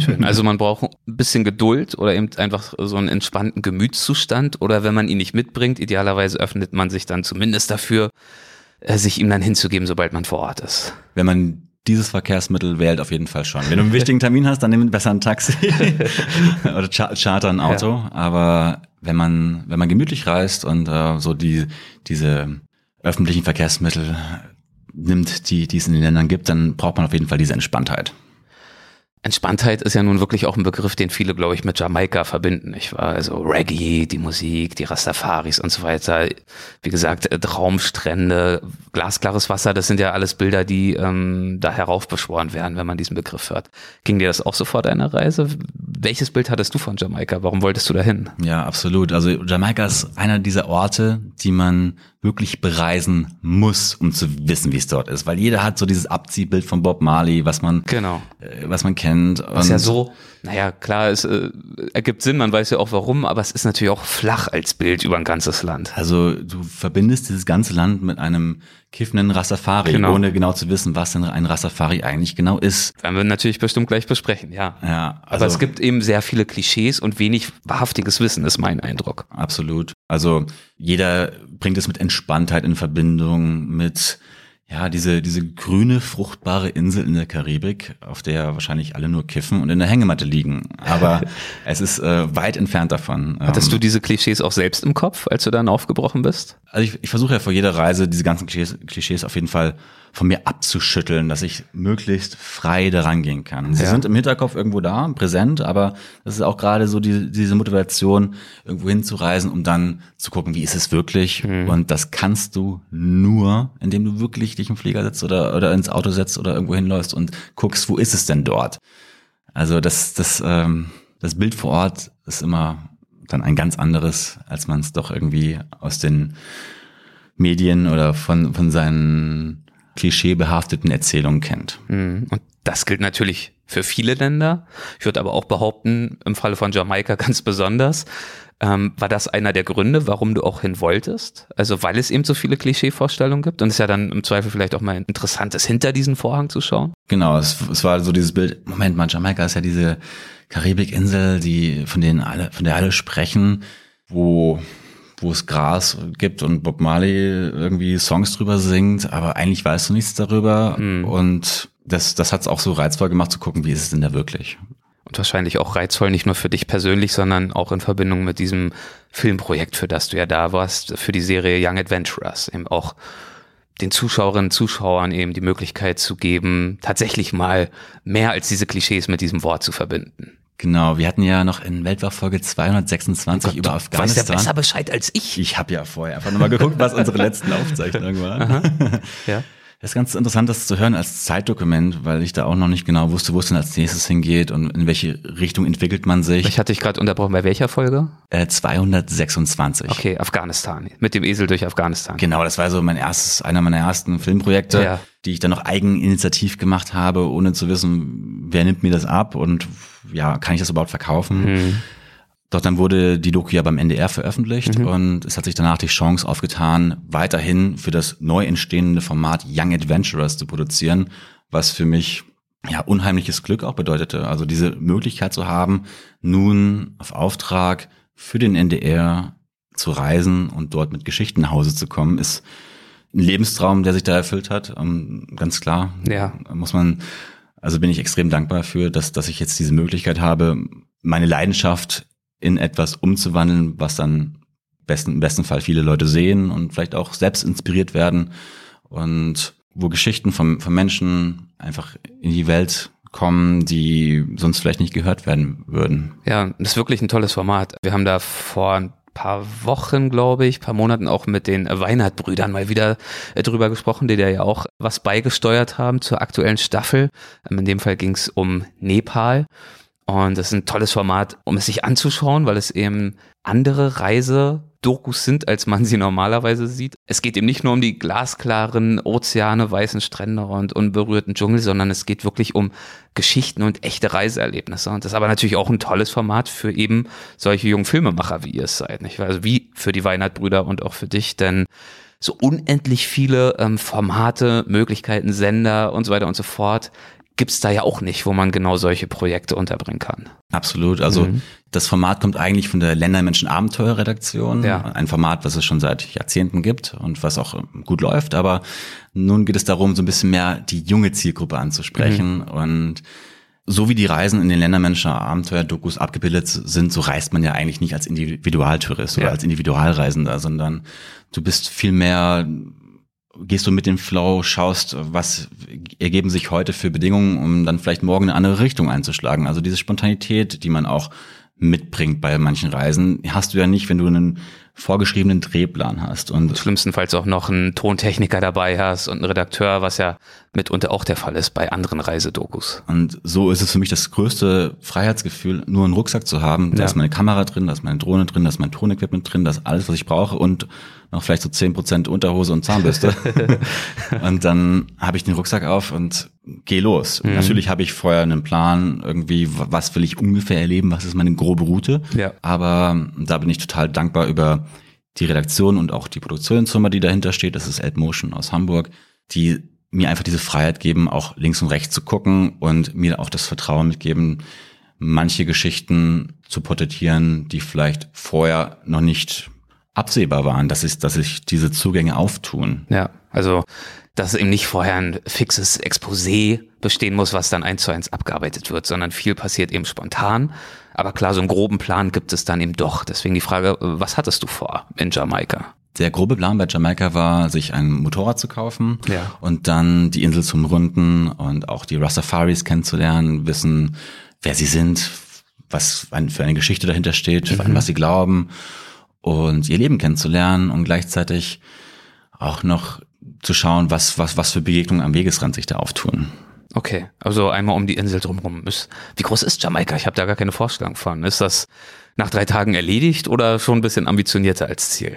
Schön. Also man braucht ein bisschen Geduld oder eben einfach so einen entspannten Gemütszustand oder wenn man ihn nicht mitbringt, idealerweise öffnet man sich dann zumindest dafür, äh, sich ihm dann hinzugeben, sobald man vor Ort ist. Wenn man dieses Verkehrsmittel wählt auf jeden Fall schon. Wenn du einen wichtigen Termin hast, dann nimm besser ein Taxi oder charter ein Auto. Ja. Aber wenn man, wenn man gemütlich reist und äh, so die, diese öffentlichen Verkehrsmittel nimmt, die, die es in den Ländern gibt, dann braucht man auf jeden Fall diese Entspanntheit. Entspanntheit ist ja nun wirklich auch ein Begriff, den viele, glaube ich, mit Jamaika verbinden. Ich war also Reggae, die Musik, die Rastafaris und so weiter. Wie gesagt, äh, Traumstrände, glasklares Wasser, das sind ja alles Bilder, die ähm, da heraufbeschworen werden, wenn man diesen Begriff hört. Ging dir das auch so vor deiner Reise? Welches Bild hattest du von Jamaika? Warum wolltest du dahin? Ja, absolut. Also Jamaika ist einer dieser Orte, die man wirklich bereisen muss, um zu wissen, wie es dort ist. Weil jeder hat so dieses Abziehbild von Bob Marley, was man, genau. äh, was man kennt. Und ist ja so, naja, klar, es äh, ergibt Sinn, man weiß ja auch warum, aber es ist natürlich auch flach als Bild über ein ganzes Land. Also du verbindest dieses ganze Land mit einem kiffenden Rastafari, genau. ohne genau zu wissen, was denn ein Rastafari eigentlich genau ist. Werden wir natürlich bestimmt gleich besprechen, ja. Ja. Also, aber es gibt eben sehr viele Klischees und wenig wahrhaftiges Wissen, ist mein Eindruck. Absolut. Also jeder bringt es mit Entspanntheit in Verbindung, mit ja, diese, diese grüne, fruchtbare Insel in der Karibik, auf der wahrscheinlich alle nur kiffen und in der Hängematte liegen. Aber es ist äh, weit entfernt davon. Hattest ähm, du diese Klischees auch selbst im Kopf, als du dann aufgebrochen bist? Also ich, ich versuche ja vor jeder Reise diese ganzen Klischees, Klischees auf jeden Fall von mir abzuschütteln, dass ich möglichst frei daran gehen kann. Sie ja. sind im Hinterkopf irgendwo da, präsent, aber das ist auch gerade so die, diese Motivation, irgendwo hinzureisen, um dann zu gucken, wie ist es wirklich. Mhm. Und das kannst du nur, indem du wirklich dich im Flieger setzt oder, oder ins Auto setzt oder irgendwo hinläufst und guckst, wo ist es denn dort. Also das, das, ähm, das Bild vor Ort ist immer dann ein ganz anderes, als man es doch irgendwie aus den Medien oder von, von seinen klischeebehafteten Erzählungen kennt. Mhm. Und das gilt natürlich für viele Länder. Ich würde aber auch behaupten, im Falle von Jamaika ganz besonders. Ähm, war das einer der Gründe, warum du auch hin wolltest? Also weil es eben so viele Klischeevorstellungen gibt und es ist ja dann im Zweifel vielleicht auch mal interessant ist, hinter diesen Vorhang zu schauen? Genau, es, es war so dieses Bild, Moment mal, Jamaika ist ja diese Karibikinsel, die, von denen alle, von der alle sprechen, wo wo es Gras gibt und Bob Marley irgendwie Songs drüber singt, aber eigentlich weißt du nichts darüber. Mhm. Und das, das hat es auch so reizvoll gemacht zu gucken, wie ist es denn da wirklich. Und wahrscheinlich auch reizvoll, nicht nur für dich persönlich, sondern auch in Verbindung mit diesem Filmprojekt, für das du ja da warst, für die Serie Young Adventurers, eben auch den Zuschauerinnen, Zuschauern eben die Möglichkeit zu geben, tatsächlich mal mehr als diese Klischees mit diesem Wort zu verbinden. Genau, wir hatten ja noch in Weltwachfolge 226 oh Gott, über Afghanistan. Du weißt ja besser Bescheid als ich. Ich habe ja vorher einfach nur mal geguckt, was unsere letzten Aufzeichnungen waren. ja. Das ist ganz interessant, das zu hören als Zeitdokument, weil ich da auch noch nicht genau wusste, wo es denn als nächstes hingeht und in welche Richtung entwickelt man sich. Ich hatte dich gerade unterbrochen, bei welcher Folge? Äh, 226. Okay, Afghanistan. Mit dem Esel durch Afghanistan. Genau, das war so mein erstes, einer meiner ersten Filmprojekte, ja. die ich dann noch eigeninitiativ gemacht habe, ohne zu wissen, wer nimmt mir das ab und ja, kann ich das überhaupt verkaufen? Mhm. Doch dann wurde die Doku ja beim NDR veröffentlicht mhm. und es hat sich danach die Chance aufgetan, weiterhin für das neu entstehende Format Young Adventurers zu produzieren, was für mich ja unheimliches Glück auch bedeutete. Also diese Möglichkeit zu haben, nun auf Auftrag für den NDR zu reisen und dort mit Geschichten nach Hause zu kommen, ist ein Lebenstraum, der sich da erfüllt hat. Ähm, ganz klar. Ja. Muss man, also bin ich extrem dankbar für, dass, dass ich jetzt diese Möglichkeit habe, meine Leidenschaft in etwas umzuwandeln, was dann besten, im besten Fall viele Leute sehen und vielleicht auch selbst inspiriert werden und wo Geschichten von, von Menschen einfach in die Welt kommen, die sonst vielleicht nicht gehört werden würden. Ja, das ist wirklich ein tolles Format. Wir haben da vor ein paar Wochen, glaube ich, paar Monaten auch mit den Weinert-Brüdern mal wieder äh, drüber gesprochen, die da ja auch was beigesteuert haben zur aktuellen Staffel. Ähm, in dem Fall ging es um Nepal. Und das ist ein tolles Format, um es sich anzuschauen, weil es eben andere Reisedokus sind, als man sie normalerweise sieht. Es geht eben nicht nur um die glasklaren Ozeane, weißen Strände und unberührten Dschungel, sondern es geht wirklich um Geschichten und echte Reiseerlebnisse. Und das ist aber natürlich auch ein tolles Format für eben solche jungen Filmemacher, wie ihr es seid. Nicht? Also wie für die Weinert-Brüder und auch für dich, denn so unendlich viele ähm, Formate, Möglichkeiten, Sender und so weiter und so fort gibt's da ja auch nicht, wo man genau solche Projekte unterbringen kann. Absolut. Also mhm. das Format kommt eigentlich von der Ländermenschen Abenteuerredaktion. Ja. Ein Format, was es schon seit Jahrzehnten gibt und was auch gut läuft. Aber nun geht es darum, so ein bisschen mehr die junge Zielgruppe anzusprechen. Mhm. Und so wie die Reisen in den Ländermenschen Abenteuer-Dokus abgebildet sind, so reist man ja eigentlich nicht als Individualtourist ja. oder als Individualreisender, sondern du bist viel mehr gehst du mit dem Flow, schaust, was ergeben sich heute für Bedingungen, um dann vielleicht morgen eine andere Richtung einzuschlagen. Also diese Spontanität, die man auch mitbringt bei manchen Reisen, hast du ja nicht, wenn du einen vorgeschriebenen Drehplan hast. Und schlimmstenfalls auch noch einen Tontechniker dabei hast und einen Redakteur, was ja mitunter auch der Fall ist bei anderen Reisedokus. Und so ist es für mich das größte Freiheitsgefühl, nur einen Rucksack zu haben. Da ja. ist meine Kamera drin, da ist meine Drohne drin, da ist mein Tonequipment drin, da ist alles, was ich brauche und noch vielleicht so zehn Prozent Unterhose und Zahnbürste. und dann habe ich den Rucksack auf und gehe los. Mhm. Natürlich habe ich vorher einen Plan, irgendwie, was will ich ungefähr erleben, was ist meine grobe Route. Ja. Aber da bin ich total dankbar über die Redaktion und auch die Produktionsfirma, die dahinter steht. Das ist Motion aus Hamburg, die mir einfach diese Freiheit geben, auch links und rechts zu gucken und mir auch das Vertrauen mitgeben, manche Geschichten zu porträtieren, die vielleicht vorher noch nicht absehbar waren, dass, ich, dass sich diese Zugänge auftun. Ja, also dass eben nicht vorher ein fixes Exposé bestehen muss, was dann eins zu eins abgearbeitet wird, sondern viel passiert eben spontan. Aber klar, so einen groben Plan gibt es dann eben doch. Deswegen die Frage, was hattest du vor in Jamaika? Der grobe Plan bei Jamaika war, sich ein Motorrad zu kaufen Ja. und dann die Insel zum Runden und auch die Rastafaris kennenzulernen, wissen, wer sie sind, was für eine Geschichte dahinter steht, an was sie glauben und ihr Leben kennenzulernen und gleichzeitig auch noch zu schauen, was, was, was für Begegnungen am Wegesrand sich da auftun. Okay, also einmal um die Insel drumherum. Wie groß ist Jamaika? Ich habe da gar keine Vorstellung von. Ist das nach drei Tagen erledigt oder schon ein bisschen ambitionierter als Ziel?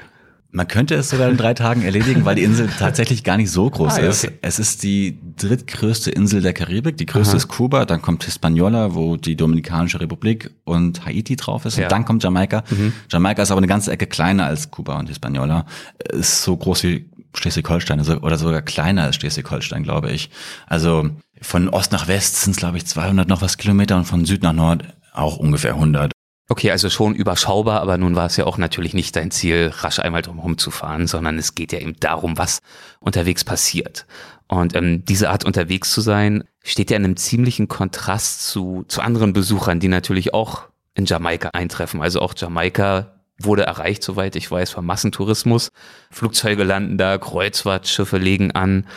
Man könnte es sogar in drei Tagen erledigen, weil die Insel tatsächlich gar nicht so groß Ah, ja, ist. okay. Es ist die drittgrößte Insel der Karibik. Die größte Aha. ist Kuba, dann kommt Hispaniola, wo die Dominikanische Republik und Haiti drauf ist. Ja. Mhm. Und dann kommt Jamaika. Jamaika ist aber eine ganze Ecke kleiner als Kuba und Hispaniola. Ist so groß wie Schleswig-Holstein also- oder sogar kleiner als Schleswig-Holstein, glaube ich. Also von Ost nach West sind es, glaube ich, 200 noch was Kilometer und von Süd nach Nord auch ungefähr 100. Okay, also schon überschaubar, aber nun war es ja auch natürlich nicht dein Ziel, rasch einmal drumherum zu fahren, sondern es geht ja eben darum, was unterwegs passiert. Und ähm, diese Art unterwegs zu sein, steht ja in einem ziemlichen Kontrast zu, zu anderen Besuchern, die natürlich auch in Jamaika eintreffen. Also auch Jamaika wurde erreicht, soweit ich weiß, vom Massentourismus. Flugzeuge landen da, Kreuzfahrtschiffe legen an.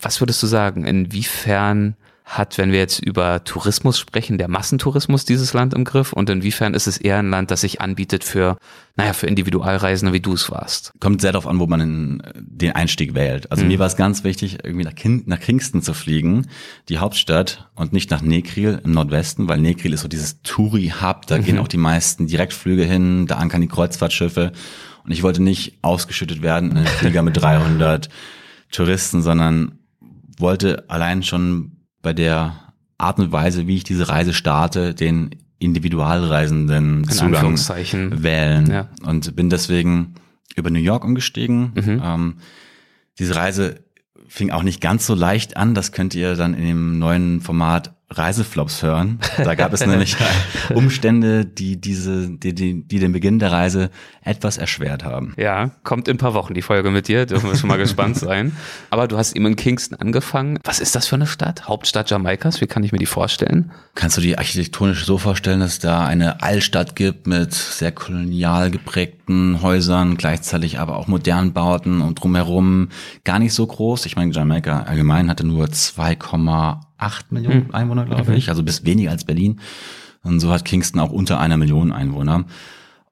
Was würdest du sagen, inwiefern hat, wenn wir jetzt über Tourismus sprechen, der Massentourismus dieses Land im Griff und inwiefern ist es eher ein Land, das sich anbietet für, naja, für Individualreisende, wie du es warst? kommt sehr darauf an, wo man den, Einstieg wählt. Also mir war es ganz wichtig, irgendwie nach, Kin nach Kingston zu fliegen, die Hauptstadt, und nicht nach Nekril im Nordwesten, weil Nekril ist so dieses Touri-Hub, da gehen auch die meisten Direktflüge hin, da ankern die Kreuzfahrtschiffe. Und ich wollte nicht ausgeschüttet werden in einen Flieger mit 300 Touristen, sondern wollte allein schon bei der Art und Weise, wie ich diese Reise starte, den Individualreisenden Zugang Anführungszeichen. wählen Ja. und bin deswegen über New York umgestiegen. Mhm. Ähm, diese Reise fing auch nicht ganz so leicht an. Das könnt ihr dann in dem neuen Format Reiseflops hören. Da gab es nämlich Umstände, die diese, die, die, die den Beginn der Reise etwas erschwert haben. Ja, kommt in ein paar Wochen die Folge mit dir, dürfen wir schon mal gespannt sein. Aber du hast eben in Kingston angefangen. Was ist das für eine Stadt? Hauptstadt Jamaikas? Wie kann ich mir die vorstellen? Kannst du dir architektonisch so vorstellen, dass da eine Altstadt gibt mit sehr kolonial geprägten Häusern, gleichzeitig aber auch modernen Bauten und drumherum gar nicht so groß. Ich meine, Jamaika allgemein hatte nur 2,8 Millionen Einwohner, glaube ich, also bis weniger als Berlin. Und so hat Kingston auch unter einer Million Einwohner.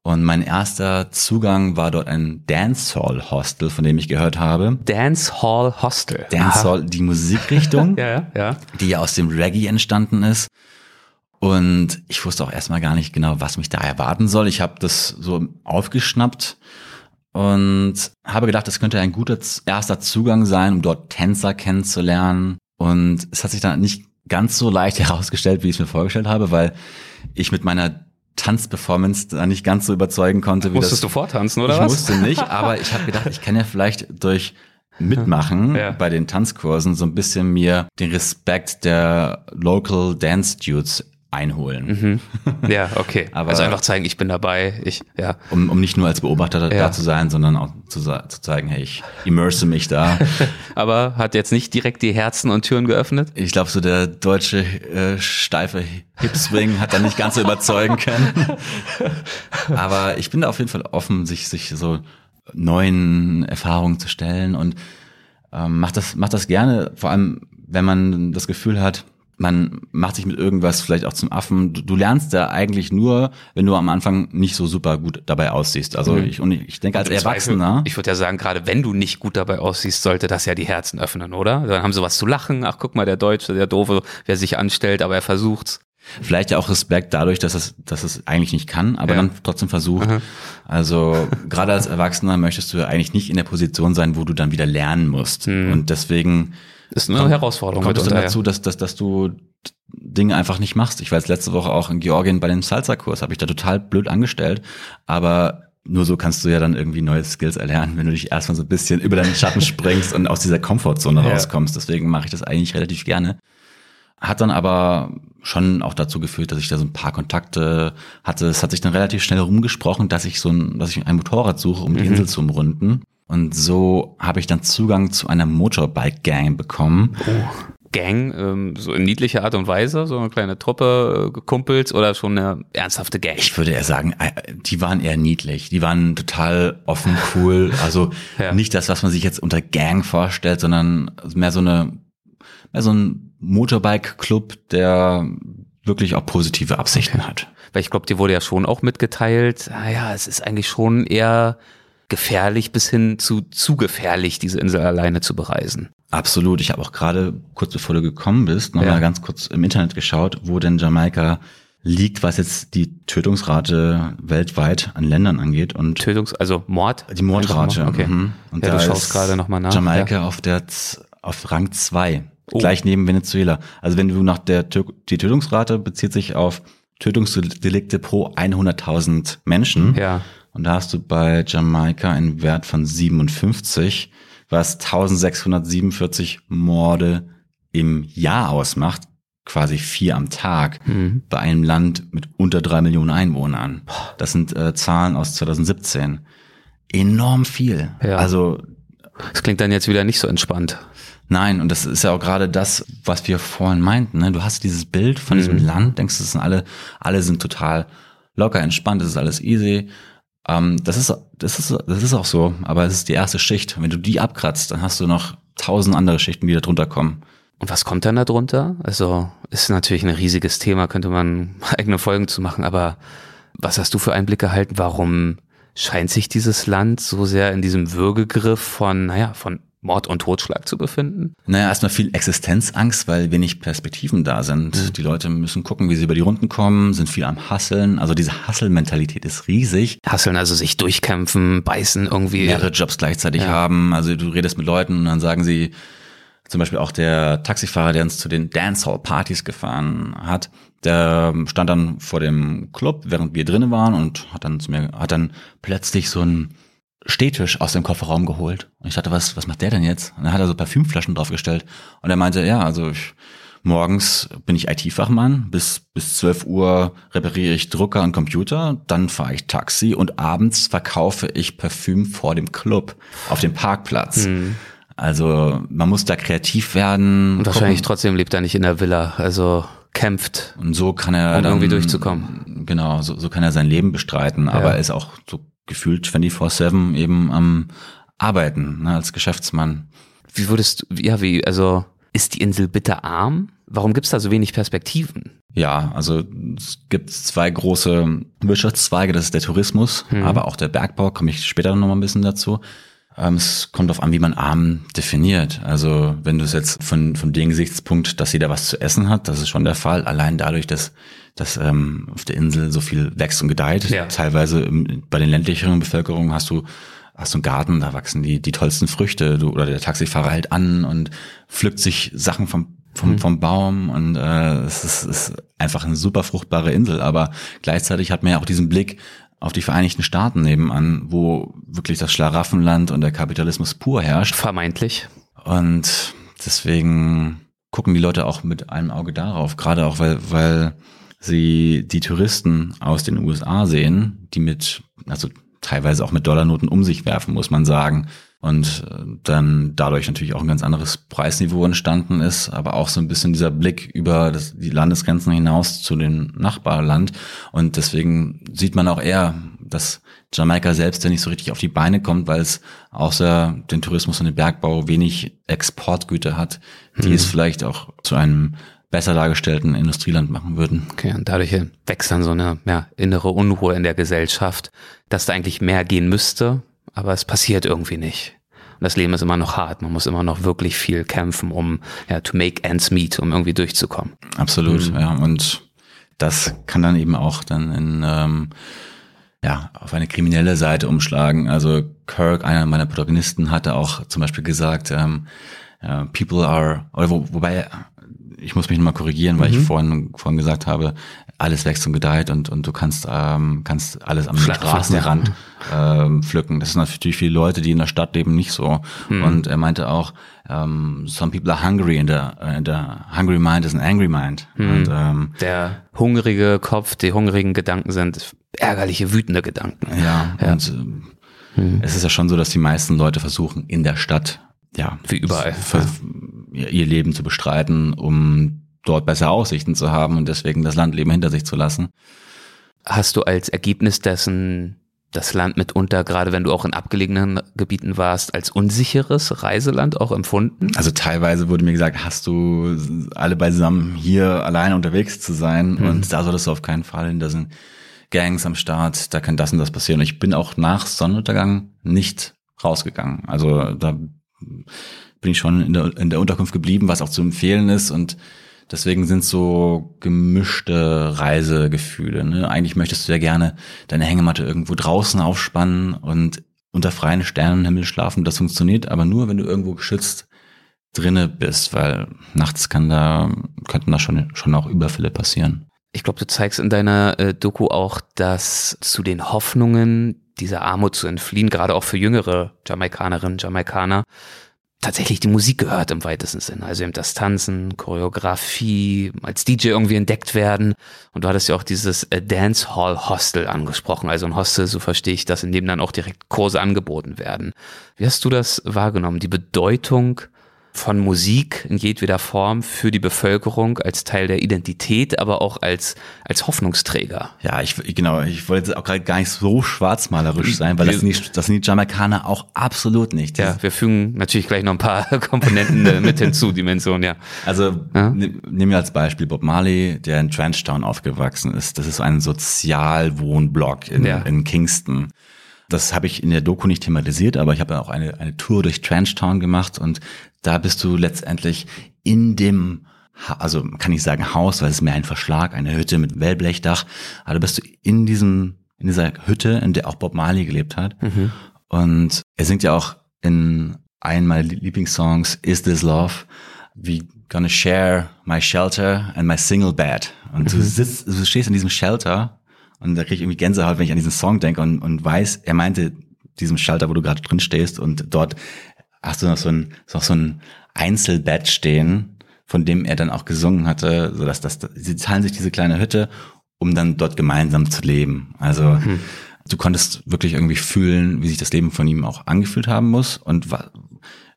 Und mein erster Zugang war dort ein Dancehall Hostel, von dem ich gehört habe. Dance Hall Hostel. Dancehall, die Musikrichtung Ja, ja, ja. die ja aus dem Reggae entstanden ist. Und ich wusste auch erstmal gar nicht genau, was mich da erwarten soll. Ich habe das so aufgeschnappt und habe gedacht, das könnte ein guter erster Zugang sein, um dort Tänzer kennenzulernen. Und es hat sich dann nicht ganz so leicht herausgestellt, wie ich es mir vorgestellt habe, weil ich mit meiner Tanzperformance da nicht ganz so überzeugen konnte, wie Musstest das du vortanzen, oder ich was? musste nicht, aber ich habe gedacht, ich kann ja vielleicht durch Mitmachen Ja. bei den Tanzkursen so ein bisschen mir den Respekt der Local Dance Dudes einholen. Ja, okay. Aber- also einfach zeigen, ich bin dabei. Ich, ja. Um, um nicht nur als Beobachter da- Ja. da zu sein, sondern auch zu, zu zeigen, hey, ich immerse mich da. Aber hat jetzt nicht direkt die Herzen und Türen geöffnet? Ich glaube, so der deutsche äh, steife Hip-Swing hat da nicht ganz so überzeugen können. Aber ich bin da auf jeden Fall offen, sich, sich so neuen Erfahrungen zu stellen und ähm, macht das, macht das gerne, vor allem wenn man das Gefühl hat, man macht sich mit irgendwas vielleicht auch zum Affen. Du, du lernst da eigentlich nur, wenn du am Anfang nicht so super gut dabei aussiehst. Also ich, und ich, ich denke als Zweifel, Erwachsener. Ich würde ja sagen, gerade wenn du nicht gut dabei aussiehst, sollte das ja die Herzen öffnen, oder? Dann haben sie was zu lachen. Ach, guck mal, der Deutsche, der Doofe, wer sich anstellt, aber er versucht's. Vielleicht ja auch Respekt dadurch, dass es, dass es eigentlich nicht kann, aber Ja. dann trotzdem versucht. Also gerade als Erwachsener möchtest du ja eigentlich nicht in der Position sein, wo du dann wieder lernen musst. Und deswegen Ist eine Herausforderung kommt es dann dazu, dass, dass, dass du Dinge einfach nicht machst. Ich war jetzt letzte Woche auch in Georgien bei dem Salsa-Kurs, habe ich da total blöd angestellt, aber nur so kannst du ja dann irgendwie neue Skills erlernen, wenn du dich erstmal so ein bisschen über deinen Schatten springst und aus dieser Komfortzone Ja. rauskommst. Deswegen mache ich das eigentlich relativ gerne. Hat dann aber schon auch dazu geführt, dass ich da so ein paar Kontakte hatte. Es hat sich dann relativ schnell rumgesprochen, dass ich so ein, dass ich ein Motorrad suche, um die Insel zu umrunden. Und so habe ich dann Zugang zu einer Motorbike-Gang bekommen. Gang, ähm, so in niedlicher Art und Weise, so eine kleine Truppe äh, Kumpels oder schon eine ernsthafte Gang? Ich würde eher sagen, äh, die waren eher niedlich. Die waren total offen, cool. Also Ja. nicht das, was man sich jetzt unter Gang vorstellt, sondern mehr so eine, mehr so ein Motorbike-Club, der wirklich auch positive Absichten hat. Weil ich glaube, dir wurde ja schon auch mitgeteilt, naja, es ist eigentlich schon eher gefährlich bis hin zu zu gefährlich, diese Insel alleine zu bereisen. Absolut. Ich habe auch gerade, kurz bevor du gekommen bist, nochmal Ja. ganz kurz im Internet geschaut, wo denn Jamaika liegt, was jetzt die Tötungsrate weltweit an Ländern angeht. Und Tötungs-, also Mord? die Mordrate. Okay. mhm. Und ja, da du schaust gerade nochmal nach. Jamaika auf der auf Rang 2, Oh. gleich neben Venezuela. Also wenn du nach der Tö die Tötungsrate bezieht sich auf Tötungsdelikte pro 100.000 Menschen. Ja. Und da hast du bei Jamaika einen Wert von 57, was 1647 Morde im Jahr ausmacht, quasi vier am Tag, Mhm. bei einem Land mit unter drei Millionen Einwohnern. Das sind äh, Zahlen aus 2017. Enorm viel. Ja. Also Das klingt dann jetzt wieder nicht so entspannt. Nein, und das ist ja auch gerade das, was wir vorhin meinten. Ne? Du hast dieses Bild von diesem Mhm. Land, denkst, das sind alle, alle sind total locker, entspannt, das ist alles easy. Ähm, das ist, das ist, das ist auch so, aber es ist die erste Schicht. Wenn du die abkratzt, dann hast du noch tausend andere Schichten, die da drunter kommen. Und was kommt dann da drunter? Also ist natürlich ein riesiges Thema, könnte man eigene Folgen zu machen, aber was hast du für Einblicke erhalten? Warum scheint sich dieses Land so sehr in diesem Würgegriff von, naja, von Mord und Totschlag zu befinden? Naja, erstmal viel Existenzangst, weil wenig Perspektiven da sind. Die Leute müssen gucken, wie sie über die Runden kommen, sind viel am Hasseln. Also diese Hasselmentalität ist riesig. Hasseln, also sich durchkämpfen, beißen irgendwie. mehrere Jobs gleichzeitig Ja. haben. Also du redest mit Leuten und dann sagen sie, zum Beispiel auch der Taxifahrer, der uns zu den Dancehall-Partys gefahren hat, der stand dann vor dem Club, während wir drinnen waren und hat dann zu mir, hat dann plötzlich so einen Stehtisch aus dem Kofferraum geholt. Und ich dachte, was, was macht der denn jetzt? Und dann hat er so Parfümflaschen draufgestellt. Und er meinte, ja, also ich, morgens bin ich IT-Fachmann, bis, bis 12 Uhr repariere ich Drucker und Computer, dann fahre ich Taxi und abends verkaufe ich Parfüm vor dem Club auf dem Parkplatz. Also man muss da kreativ werden. Und wahrscheinlich gucken. trotzdem lebt er nicht in der Villa, also kämpft. Und so kann er Um dann, irgendwie durchzukommen. Genau, so, so kann er sein Leben bestreiten, aber er ist auch so gefühlt 24-7 eben am Arbeiten, ne, als Geschäftsmann. Wie würdest du, ja, wie, also ist die Insel bitterarm? Warum gibt's da so wenig Perspektiven? Ja, also es gibt zwei große Wirtschaftszweige, das ist der Tourismus, aber auch der Bergbau, komme ich später noch mal ein bisschen dazu. Ähm, es kommt darauf an, wie man arm definiert. Also wenn du es jetzt von, von dem Gesichtspunkt, dass jeder was zu essen hat, das ist schon der Fall. Allein dadurch, dass, dass ähm, auf der Insel so viel wächst und gedeiht. Ja. Teilweise im, bei den ländlicheren Bevölkerungen hast du hast du einen Garten, da wachsen die, die tollsten Früchte. Du, oder der Taxifahrer hält an und pflückt sich Sachen vom, vom, vom Baum und äh, es ist, ist einfach eine super fruchtbare Insel. Aber gleichzeitig hat man ja auch diesen Blick auf die Vereinigten Staaten nebenan, wo wirklich das Schlaraffenland und der Kapitalismus pur herrscht. Vermeintlich. Und deswegen gucken die Leute auch mit einem Auge darauf, gerade auch weil, weil sie die Touristen aus den USA sehen, die mit, also teilweise auch mit Dollarnoten um sich werfen, muss man sagen. Und äh, dann dadurch natürlich auch ein ganz anderes Preisniveau entstanden ist, aber auch so ein bisschen dieser Blick über das, die Landesgrenzen hinaus zu dem Nachbarland. Und deswegen sieht man auch eher, dass Jamaika selbst ja nicht so richtig auf die Beine kommt, weil es außer den Tourismus und den Bergbau wenig Exportgüter hat, die es vielleicht auch zu einem besser dargestellten Industrieland machen würden. Okay, und dadurch wächst dann so eine ja, innere Unruhe in der Gesellschaft, dass da eigentlich mehr gehen müsste, aber es passiert irgendwie nicht. Und das Leben ist immer noch hart. Man muss immer noch wirklich viel kämpfen, um ja, to make ends meet, um irgendwie durchzukommen. Absolut, ja. Und das kann dann eben auch dann in ähm, ja, auf eine kriminelle Seite umschlagen. Also Kirk, einer meiner Protagonisten, hatte auch zum Beispiel gesagt, ähm, äh, people are, oder wo, wobei, ich muss mich nochmal korrigieren, weil ich vorhin, vorhin gesagt habe, alles wächst und gedeiht und, und du kannst, ähm, kannst alles am Schlachtplatz, Straßenrand ähm, pflücken. Das sind natürlich viele Leute, die in der Stadt leben, nicht so. Und er meinte auch, ähm, some people are hungry and the, and the hungry mind is an angry mind. Und ähm, Der hungrige Kopf, die hungrigen Gedanken sind ärgerliche, wütende Gedanken. Ja, und ähm, es ist ja schon so, dass die meisten Leute versuchen, in der Stadt, ja, Wie überall, ver- ihr Leben zu bestreiten, um dort bessere Aussichten zu haben und deswegen das Landleben hinter sich zu lassen. Hast du als Ergebnis dessen das Land mitunter, gerade wenn du auch in abgelegenen Gebieten warst, als unsicheres Reiseland auch empfunden? Also teilweise wurde mir gesagt, hast du alle beisammen hier alleine unterwegs zu sein mhm. und da solltest du auf keinen Fall hin. Da sind Gangs am Start, da kann das und das passieren. Und ich bin auch nach Sonnenuntergang nicht rausgegangen. Also da bin ich schon in der, in der Unterkunft geblieben, was auch zu empfehlen ist und Deswegen sind so gemischte Reisegefühle. Ne? Eigentlich möchtest du ja gerne deine Hängematte irgendwo draußen aufspannen und unter freien Sternenhimmel schlafen. Das funktioniert aber nur, wenn du irgendwo geschützt drinne bist, weil nachts kann da, könnten da schon, schon auch Überfälle passieren. Ich glaube, du zeigst in deiner äh, Doku auch, dass zu den Hoffnungen dieser Armut zu entfliehen, gerade auch für jüngere Jamaikanerinnen, Jamaikaner, tatsächlich die Musik gehört im weitesten Sinne. Also eben das Tanzen, Choreografie, als DJ irgendwie entdeckt werden. Und du hattest ja auch dieses äh, Dance Hall Hostel angesprochen. Also ein Hostel, so verstehe ich das, in dem dann auch direkt Kurse angeboten werden. Wie hast du das wahrgenommen? Die Bedeutung von Musik in jedweder Form für die Bevölkerung als Teil der Identität, aber auch als, als Hoffnungsträger. Ja, ich, genau, ich wollte auch gerade gar nicht so schwarzmalerisch sein, weil das sind die, das sind die Jamaikaner auch absolut nicht. Ja, wir fügen natürlich gleich noch ein paar Komponenten äh, mit hinzu, Dimension, ja. Also, ja? nehmen wir als Beispiel Bob Marley, der in Trenchtown aufgewachsen ist. Das ist ein Sozialwohnblock in, ja. in Kingston. Das habe ich in der Doku nicht thematisiert, aber ich habe auch eine, eine Tour durch Trenchtown gemacht und da bist du letztendlich in dem, also kann ich sagen Haus, weil es ist mehr ein Verschlag, eine Hütte mit Wellblechdach, aber da bist du in diesem, in dieser Hütte, in der auch Bob Marley gelebt hat. Mhm. Und er singt ja auch in einem meiner Lieblingssongs, Is This Love? We gonna share my shelter and my single bed. Und mhm. du sitzt, du stehst in diesem Shelter und da kriege ich irgendwie Gänsehaut, wenn ich an diesen Song denke und, und weiß, er meinte diesem Shelter, wo du gerade drin stehst und dort hast du noch so ein, noch so ein Einzelbett stehen, von dem er dann auch gesungen hatte, so dass das, sie teilen sich diese kleine Hütte, um dann dort gemeinsam zu leben. Also, mhm. du konntest wirklich irgendwie fühlen, wie sich das Leben von ihm auch angefühlt haben muss und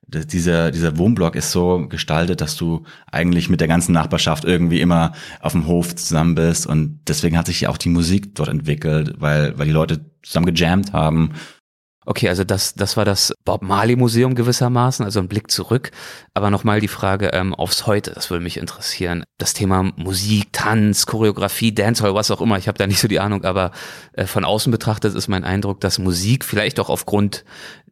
dieser, dieser Wohnblock ist so gestaltet, dass du eigentlich mit der ganzen Nachbarschaft irgendwie immer auf dem Hof zusammen bist und deswegen hat sich ja auch die Musik dort entwickelt, weil, weil die Leute zusammen gejammt haben Okay, also das, das war das Bob Marley Museum gewissermaßen, also ein Blick zurück. Aber nochmal die Frage ähm, aufs Heute, das würde mich interessieren. Das Thema Musik, Tanz, Choreografie, Dancehall, was auch immer, ich habe da nicht so die Ahnung, aber äh, von außen betrachtet ist mein Eindruck, dass Musik vielleicht auch aufgrund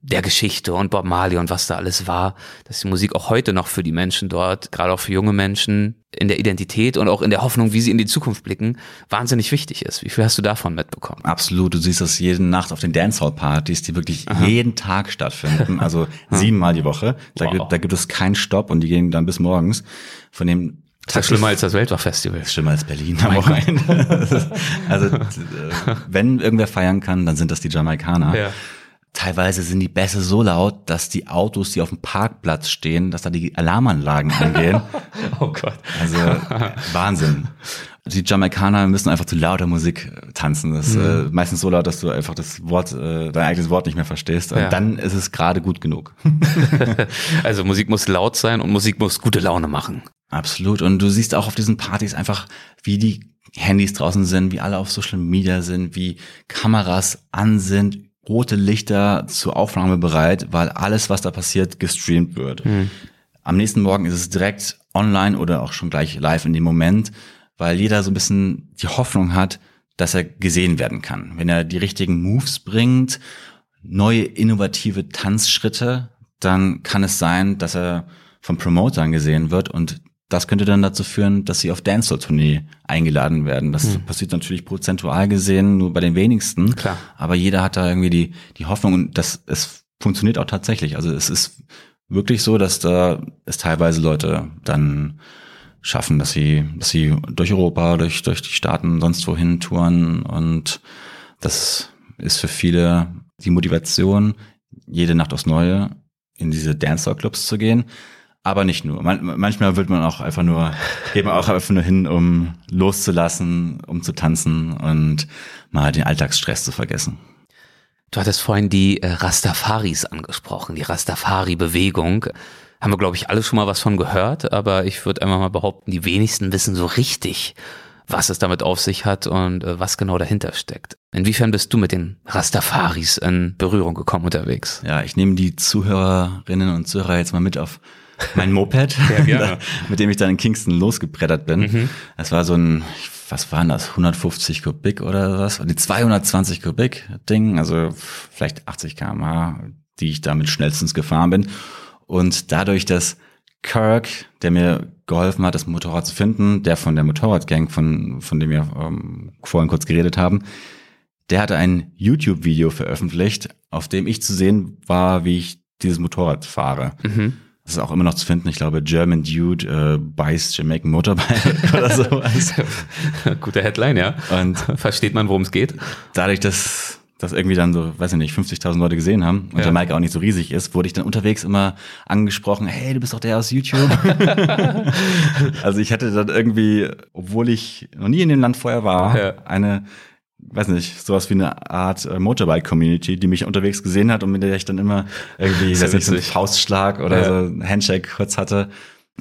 der Geschichte und Bob Marley und was da alles war, dass die Musik auch heute noch für die Menschen dort, gerade auch für junge Menschen, in der Identität und auch in der Hoffnung, wie sie in die Zukunft blicken, wahnsinnig wichtig ist. Wie viel hast du davon mitbekommen? Absolut. Du siehst das jede Nacht auf den Dancehall-Partys, die wirklich Aha. jeden Tag stattfinden, also siebenmal die Woche. Da, wow. gibt, da gibt es keinen Stopp und die gehen dann bis morgens. Von dem das ist schlimmer als das Weltwachfestival. Schlimmer als Berlin am Wochenende. also, äh, wenn irgendwer feiern kann, dann sind das die Jamaikaner. Ja. Teilweise sind die Bässe so laut, dass die Autos, die auf dem Parkplatz stehen, dass da die Alarmanlagen angehen. oh Gott. Also Wahnsinn. Die Jamaikaner müssen einfach zu lauter Musik tanzen. Das ist mhm. äh, meistens so laut, dass du einfach das Wort, äh, dein eigenes Wort nicht mehr verstehst. Und ja. dann ist es gerade gut genug. also Musik muss laut sein und Musik muss gute Laune machen. Absolut. Und du siehst auch auf diesen Partys einfach, wie die Handys draußen sind, wie alle auf Social Media sind, wie Kameras an sind, rote Lichter zur Aufnahme bereit, weil alles, was da passiert, gestreamt wird. Mhm. Am nächsten Morgen ist es direkt online oder auch schon gleich live in dem Moment, weil jeder so ein bisschen die Hoffnung hat, dass er gesehen werden kann. Wenn er die richtigen Moves bringt, neue innovative Tanzschritte, dann kann es sein, dass er vom Promotern gesehen wird und das könnte dann dazu führen, dass sie auf Dancehall-Tournee eingeladen werden. Das hm. passiert natürlich prozentual gesehen nur bei den wenigsten. Klar. Aber jeder hat da irgendwie die, die Hoffnung und das, es funktioniert auch tatsächlich. Also es ist wirklich so, dass da es teilweise Leute dann schaffen, dass sie, dass sie durch Europa, durch, durch die Staaten sonst wohin touren und das ist für viele die Motivation, jede Nacht aufs Neue in diese Dancehall-Clubs zu gehen. Aber nicht nur. Man, manchmal wird man auch einfach nur, geht man auch einfach nur hin, um loszulassen, um zu tanzen und mal den Alltagsstress zu vergessen. Du hattest vorhin die äh, Rastafaris angesprochen, die Rastafari-Bewegung. haben wir, glaube ich, alle schon mal was von gehört, aber ich würde einfach mal behaupten, die wenigsten wissen so richtig, was es damit auf sich hat und äh, was genau dahinter steckt. Inwiefern bist du mit den Rastafaris in Berührung gekommen unterwegs? Ja, ich nehme die Zuhörerinnen und Zuhörer jetzt mal mit auf mein Moped, gerne. mit dem ich dann in Kingston losgebrettert bin. Mhm. Das war so ein, was waren das, 150 Kubik oder was? Die 220 Kubik Ding, also vielleicht 80 km/h, die ich damit schnellstens gefahren bin. Und dadurch, dass Kirk, der mir geholfen hat, das Motorrad zu finden, der von der Motorradgang, von, von dem wir ähm, vorhin kurz geredet haben, der hatte ein YouTube-Video veröffentlicht, auf dem ich zu sehen war, wie ich dieses Motorrad fahre. Mhm. Das ist auch immer noch zu finden. Ich glaube, German Dude äh, buys Jamaican Motorbike oder sowas. Gute Headline, ja. Und Versteht man, worum es geht? dadurch, dass das irgendwie dann so, weiß ich nicht, 50.000 Leute gesehen haben und Ja. der Mike auch nicht so riesig ist, wurde ich dann unterwegs immer angesprochen, hey, du bist doch der aus YouTube. also ich hatte dann irgendwie, obwohl ich noch nie in dem Land vorher war, Ja. eine, weiß nicht, sowas wie eine Art äh, Motorbike-Community, die mich unterwegs gesehen hat und mit der ich dann immer irgendwie, weiß nicht, so einen. Faustschlag oder Ja. so einen Handshake kurz hatte.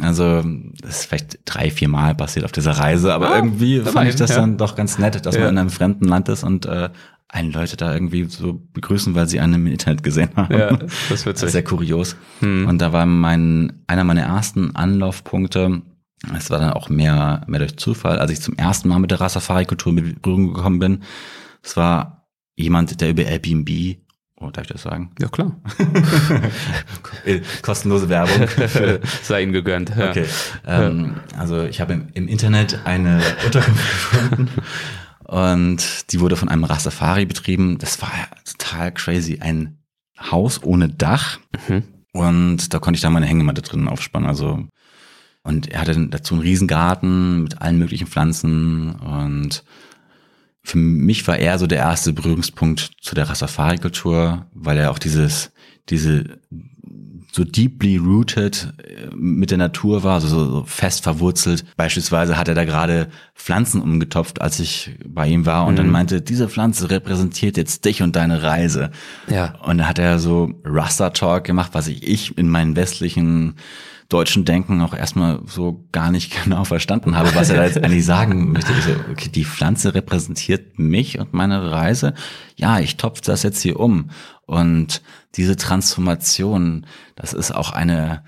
Also das ist vielleicht drei, vier Mal passiert auf dieser Reise, aber Ah, irgendwie fand ich das ja. dann doch ganz nett, dass Ja. man in einem fremden Land ist und äh, einen Leute da irgendwie so begrüßen, weil sie einen im Internet gesehen haben. Ja, das ist sehr kurios. Hm. Und da war mein, einer meiner ersten Anlaufpunkte, es war dann auch mehr, mehr durch Zufall, als ich zum ersten Mal mit der Rastafari-Kultur in Berührung gekommen bin. Es war jemand, der über Airbnb, oh, darf ich das sagen? Ja, klar. Kostenlose Werbung. Sei ihnen gegönnt. Ja. Okay. Ähm, also ich habe im, im Internet eine Unterkunft gefunden und die wurde von einem Rastafari betrieben. Das war total crazy. Ein Haus ohne Dach Mhm. und da konnte ich da meine Hängematte drinnen aufspannen. Also und er hatte dazu einen Riesengarten mit allen möglichen Pflanzen und für mich war er so der erste Berührungspunkt zu der Rastafari-Kultur, weil er auch dieses, diese so deeply rooted äh, mit der Natur war, also so, fest verwurzelt. Beispielsweise hat er da gerade Pflanzen umgetopft, als ich bei ihm war und dann meinte, diese Pflanze repräsentiert jetzt dich und deine Reise. Ja. Und dann hat er so Rasta Talk gemacht, was ich, ich in meinen westlichen deutschen Denken auch erstmal so gar nicht genau verstanden habe, was er da jetzt eigentlich sagen möchte. So, okay, die Pflanze repräsentiert mich und meine Reise. Ja, ich topfe das jetzt hier um. Und diese Transformation, das ist auch eine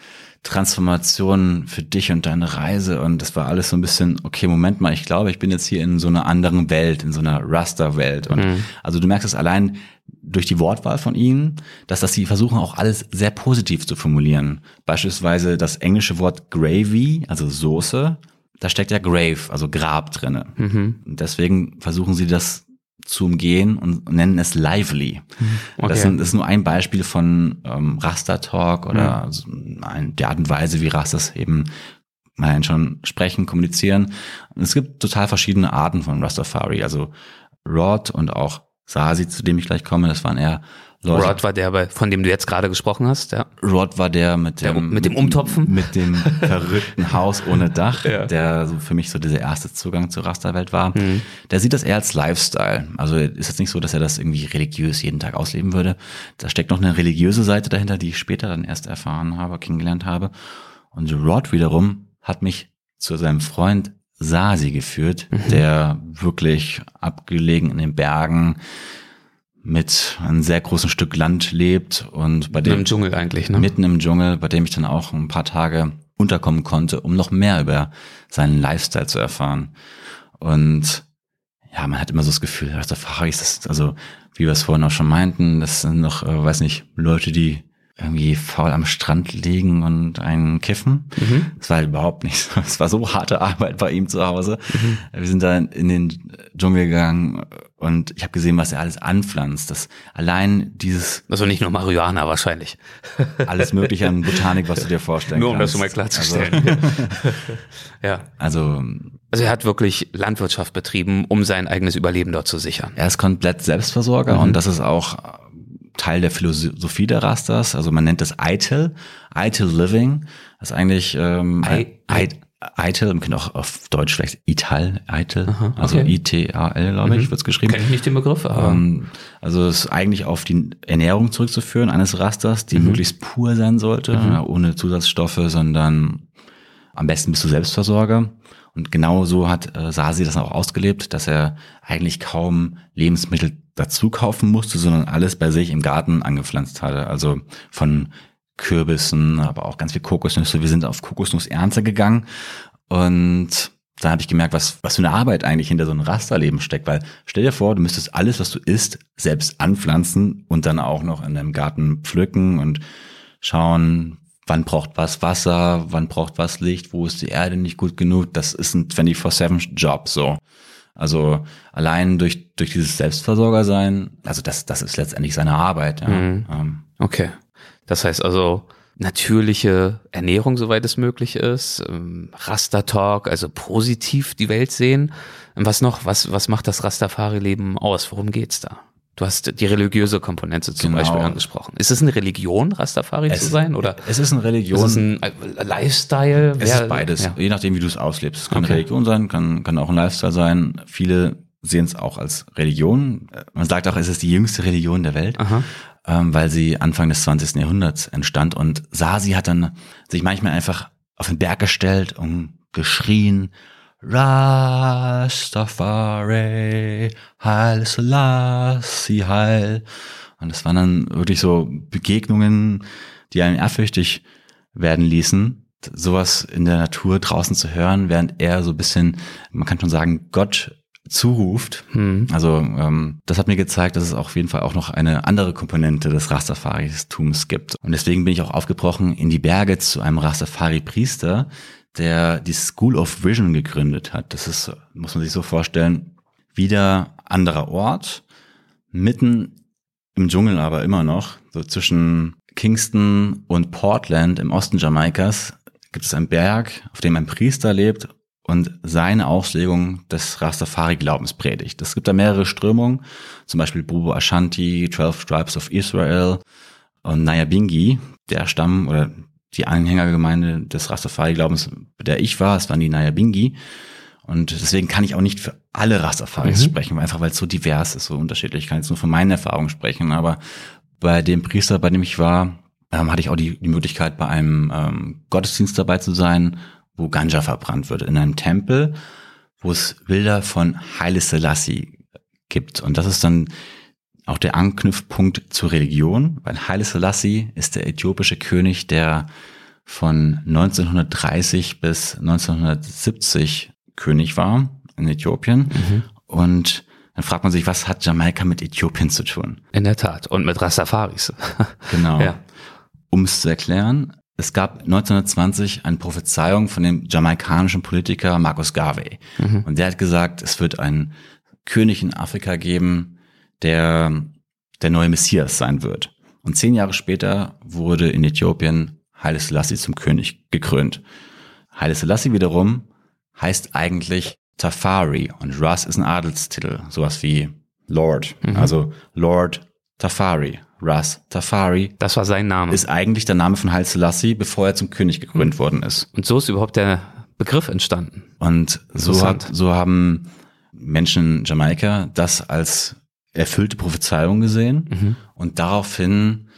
Transformation für dich und deine Reise. Und das war alles so ein bisschen, okay, Moment mal, ich glaube, ich bin jetzt hier in so einer anderen Welt, in so einer Raster-Welt. Und also du merkst es allein durch die Wortwahl von ihnen, dass das sie versuchen auch alles sehr positiv zu formulieren. Beispielsweise das englische Wort gravy, also Soße, da steckt ja grave, also Grab drinne. Mhm. Und deswegen versuchen sie das zu umgehen und nennen es lively. Okay. Das, sind, das ist nur ein Beispiel von ähm, Raster-Talk oder so ein, der Art und Weise, wie Rastas eben mal schon sprechen, kommunizieren. Und es gibt total verschiedene Arten von Rastafari. Also Rod und auch Sasi, zu dem ich gleich komme, das waren eher Leute. Rod war der, von dem du jetzt gerade gesprochen hast, ja. Rod war der mit Der- dem, mit dem Umtopfen? Mit dem verrückten Haus ohne Dach, Ja. der so für mich so dieser erste Zugang zur Rasterwelt war. Mhm. Der sieht das eher als Lifestyle. Also ist jetzt nicht so, dass er das irgendwie religiös jeden Tag ausleben würde. Da steckt noch eine religiöse Seite dahinter, die ich später dann erst erfahren habe, kennengelernt habe. Und Rod wiederum hat mich zu seinem Freund Sasi geführt, Mhm. der wirklich abgelegen in den Bergen mit einem sehr großen Stück Land lebt und bei dem Im Dschungel eigentlich, ne? mitten im Dschungel, bei dem ich dann auch ein paar Tage unterkommen konnte, um noch mehr über seinen Lifestyle zu erfahren. Und ja, man hat immer so das Gefühl, Rastafari ist das, also wie wir es vorhin auch schon meinten, das sind noch, äh, weiß nicht, Leute, die irgendwie faul am Strand liegen und einen kiffen. Mhm. Das war halt überhaupt nicht so. Es war so harte Arbeit bei ihm zu Hause. Wir sind da in den Dschungel gegangen und ich habe gesehen, was er alles anpflanzt. Das allein dieses Also nicht nur Marihuana wahrscheinlich. alles mögliche an Botanik, was du dir vorstellen Nur um das kannst. mal klarzustellen. ja. Also, also Also er hat wirklich Landwirtschaft betrieben, um sein eigenes Überleben dort zu sichern. er ist komplett Selbstversorger und das ist auch Teil der Philosophie der Rastas. Also man nennt das ITIL, ITIL Living. Das ist eigentlich ähm, I- I, Eitel, man auch auf Deutsch vielleicht Ital, Eitel, Aha, also okay. I-T-A-L, glaube ich, Mhm. wird's geschrieben. Kenne ich nicht den Begriff, aber Ähm, also es ist eigentlich auf die Ernährung zurückzuführen eines Rasters, die möglichst pur sein sollte, ja, ohne Zusatzstoffe, sondern am besten bist du Selbstversorger. Und genau so hat äh, Sasi das auch ausgelebt, dass er eigentlich kaum Lebensmittel dazu kaufen musste, sondern alles bei sich im Garten angepflanzt hatte. Also von Kürbissen, aber auch ganz viel Kokosnüsse. Wir sind auf Kokosnussernte gegangen und da habe ich gemerkt, was, was für eine Arbeit eigentlich hinter so einem Rasterleben steckt. Weil stell dir vor, du müsstest alles, was du isst, selbst anpflanzen und dann auch noch in deinem Garten pflücken und schauen, wann braucht was Wasser, wann braucht was Licht, wo ist die Erde nicht gut genug. Das ist ein 24-7-Job so. Also allein durch, durch dieses Selbstversorgersein, also das, das ist letztendlich seine Arbeit. Ja. Mhm. Ähm, okay. Das heißt also natürliche Ernährung, soweit es möglich ist, ähm, Rastertalk, also positiv die Welt sehen. Und Was noch? Was, was macht das Rastafari-Leben aus? Worum geht's da? Du hast die religiöse Komponente zum Genau. Beispiel angesprochen. Ist es eine Religion, Rastafari zu sein? Oder es ist eine Religion. ist es ein Lifestyle? Es Wer- ist beides, Ja. je nachdem, wie du es auslebst. Es kann Okay. eine Religion sein, kann, kann auch ein Lifestyle sein. Viele sehen es auch als Religion. Man sagt auch, es ist die jüngste Religion der Welt, ähm, weil sie Anfang des 20. Jahrhunderts entstand. Und Sasi hat dann sich manchmal einfach auf den Berg gestellt und geschrien, Rastafari, Heil Selassie, Heil. Und das waren dann wirklich so Begegnungen, die einen ehrfürchtig werden ließen, sowas in der Natur draußen zu hören, während er so ein bisschen, man kann schon sagen, Gott zuruft. Hm. Also ähm, das hat mir gezeigt, dass es auf jeden Fall auch noch eine andere Komponente des Rastafari-Tums gibt. Und deswegen bin ich auch aufgebrochen in die Berge zu einem Rastafari-Priester, der die School of Vision gegründet hat. Das ist, muss man sich so vorstellen, wieder anderer Ort, mitten im Dschungel aber immer noch, so zwischen Kingston und Portland im Osten Jamaikas gibt es einen Berg, auf dem ein Priester lebt und seine Auslegung des Rastafari-Glaubens predigt. Es gibt da mehrere Strömungen, zum Beispiel Bubo Ashanti, 12 Tribes of Israel und Nyabingi, der Stamm oder die Anhängergemeinde des Rastafari-Glaubens, der ich war, es waren die Nyabingi. Und deswegen kann ich auch nicht für alle Rastafaris Mhm. sprechen, einfach weil es so divers ist, so unterschiedlich. Ich kann jetzt nur von meinen Erfahrungen sprechen, aber bei dem Priester, bei dem ich war, ähm, hatte ich auch die, die Möglichkeit, bei einem ähm, Gottesdienst dabei zu sein, wo Ganja verbrannt wird, in einem Tempel, wo es Bilder von Haile Selassie gibt. Und das ist dann auch der Anknüpfpunkt zur Religion, weil Haile Selassie ist der äthiopische König, der von 1930 bis 1970 König war in Äthiopien. Und dann fragt man sich, was hat Jamaika mit Äthiopien zu tun? In der Tat. Und mit Rastafaris. Genau. Ja. Um es zu erklären, es gab 1920 eine Prophezeiung von dem jamaikanischen Politiker Marcus Garvey. Und der hat gesagt, es wird einen König in Afrika geben, der der neue Messias sein wird. Und zehn Jahre später wurde in Äthiopien Haile Selassie zum König gekrönt. Haile Selassie wiederum heißt eigentlich Tafari und Ras ist ein Adelstitel, sowas wie Lord. Also Lord Tafari, Ras Tafari Das war sein Name. ist eigentlich der Name von Haile Selassie, bevor er zum König gekrönt worden ist. Und so ist überhaupt der Begriff entstanden. Und so, hat, so haben Menschen in Jamaika das als erfüllte Prophezeiung gesehen und daraufhin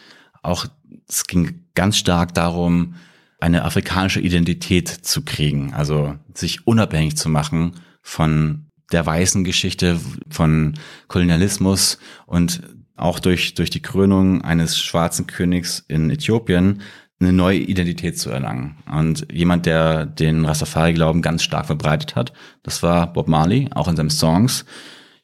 auch, es ging ganz stark darum, eine afrikanische Identität zu kriegen, also sich unabhängig zu machen von der weißen Geschichte, von Kolonialismus und auch durch, durch die Krönung eines schwarzen Königs in Äthiopien eine neue Identität zu erlangen. Und jemand, der den Rastafari-Glauben ganz stark verbreitet hat, das war Bob Marley, auch in seinen Songs.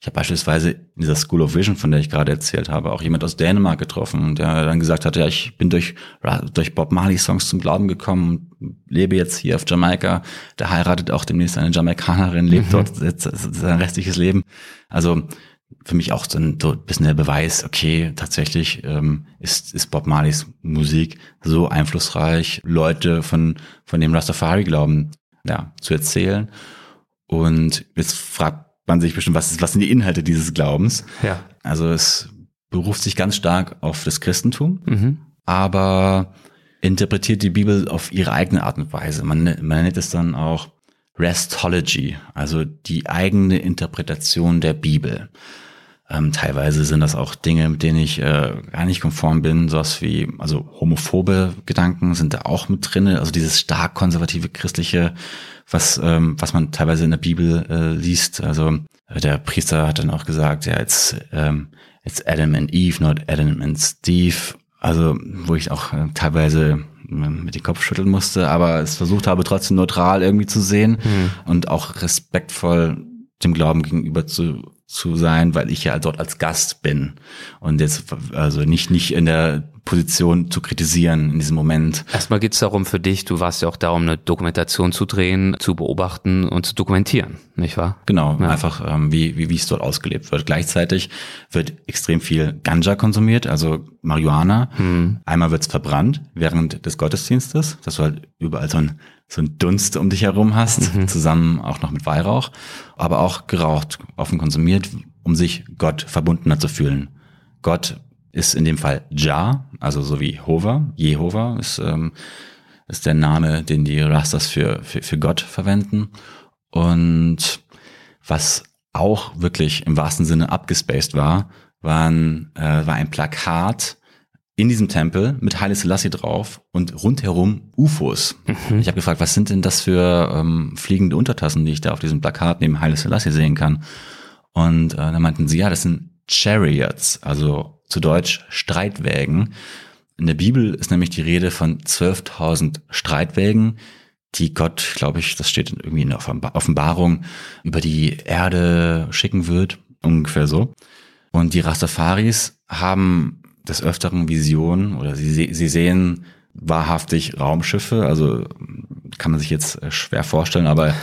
Ich habe beispielsweise in dieser School of Vision, von der ich gerade erzählt habe, auch jemand aus Dänemark getroffen, der dann gesagt hat, ja, ich bin durch, durch Bob Marley Songs zum Glauben gekommen, lebe jetzt hier auf Jamaika, der heiratet auch demnächst eine Jamaikanerin, lebt dort jetzt sein restliches Leben. Also für mich auch so ein, so ein bisschen der Beweis, okay, tatsächlich ähm, ist, ist Bob Marleys Musik so einflussreich, Leute von, von dem Rastafari-Glauben ja, zu erzählen. Und jetzt fragt man sich bestimmt, was, ist, was sind die Inhalte dieses Glaubens? Ja. Also es beruft sich ganz stark auf das Christentum, Mhm. aber interpretiert die Bibel auf ihre eigene Art und Weise. Man, man nennt es dann auch Restology, also die eigene Interpretation der Bibel. Ähm, teilweise sind das auch Dinge, mit denen ich äh, gar nicht konform bin, sowas wie, also homophobe Gedanken sind da auch mit drinne, also dieses stark konservative christliche, was ähm, was man teilweise in der Bibel äh, liest. Also äh, der Priester hat dann auch gesagt, ja, it's, ähm, it's Adam and Eve, not Adam and Steve. Also wo ich auch äh, teilweise äh, mit dem Kopf schütteln musste, aber es versucht habe, trotzdem neutral irgendwie zu sehen hm. und auch respektvoll dem Glauben gegenüber zu zu sein, weil ich ja dort als Gast bin. Und jetzt also nicht nicht in der Position zu kritisieren in diesem Moment. Erstmal geht es darum für dich, du warst ja auch da, um eine Dokumentation zu drehen, zu beobachten und zu dokumentieren, nicht wahr? Genau, ja. einfach ähm, wie, wie, wie es dort ausgelebt wird. Gleichzeitig wird extrem viel Ganja konsumiert, also Marihuana. Hm. Einmal wird es verbrannt während des Gottesdienstes, dass du halt überall so ein so ein Dunst um dich herum hast, mhm. zusammen auch noch mit Weihrauch, aber auch geraucht, offen konsumiert, um sich Gott verbundener zu fühlen. Gott ist in dem Fall Ja, also so wie Hova, Jehova ist, ähm, ist der Name, den die Rastas für, für, für Gott verwenden. Und was auch wirklich im wahrsten Sinne abgespaced war, waren, äh, war ein Plakat in diesem Tempel mit Haile Selassie drauf und rundherum UFOs. Mhm. Ich habe gefragt, was sind denn das für ähm, fliegende Untertassen, die ich da auf diesem Plakat neben Haile Selassie sehen kann? Und äh, dann meinten sie, ja, das sind Chariots, also zu Deutsch Streitwägen. In der Bibel ist nämlich die Rede von 12.000 Streitwägen, die Gott, glaube ich, das steht irgendwie in der Offenbarung, über die Erde schicken wird, ungefähr so. Und die Rastafaris haben des Öfteren Visionen oder sie, sie sehen wahrhaftig Raumschiffe, also kann man sich jetzt schwer vorstellen, aber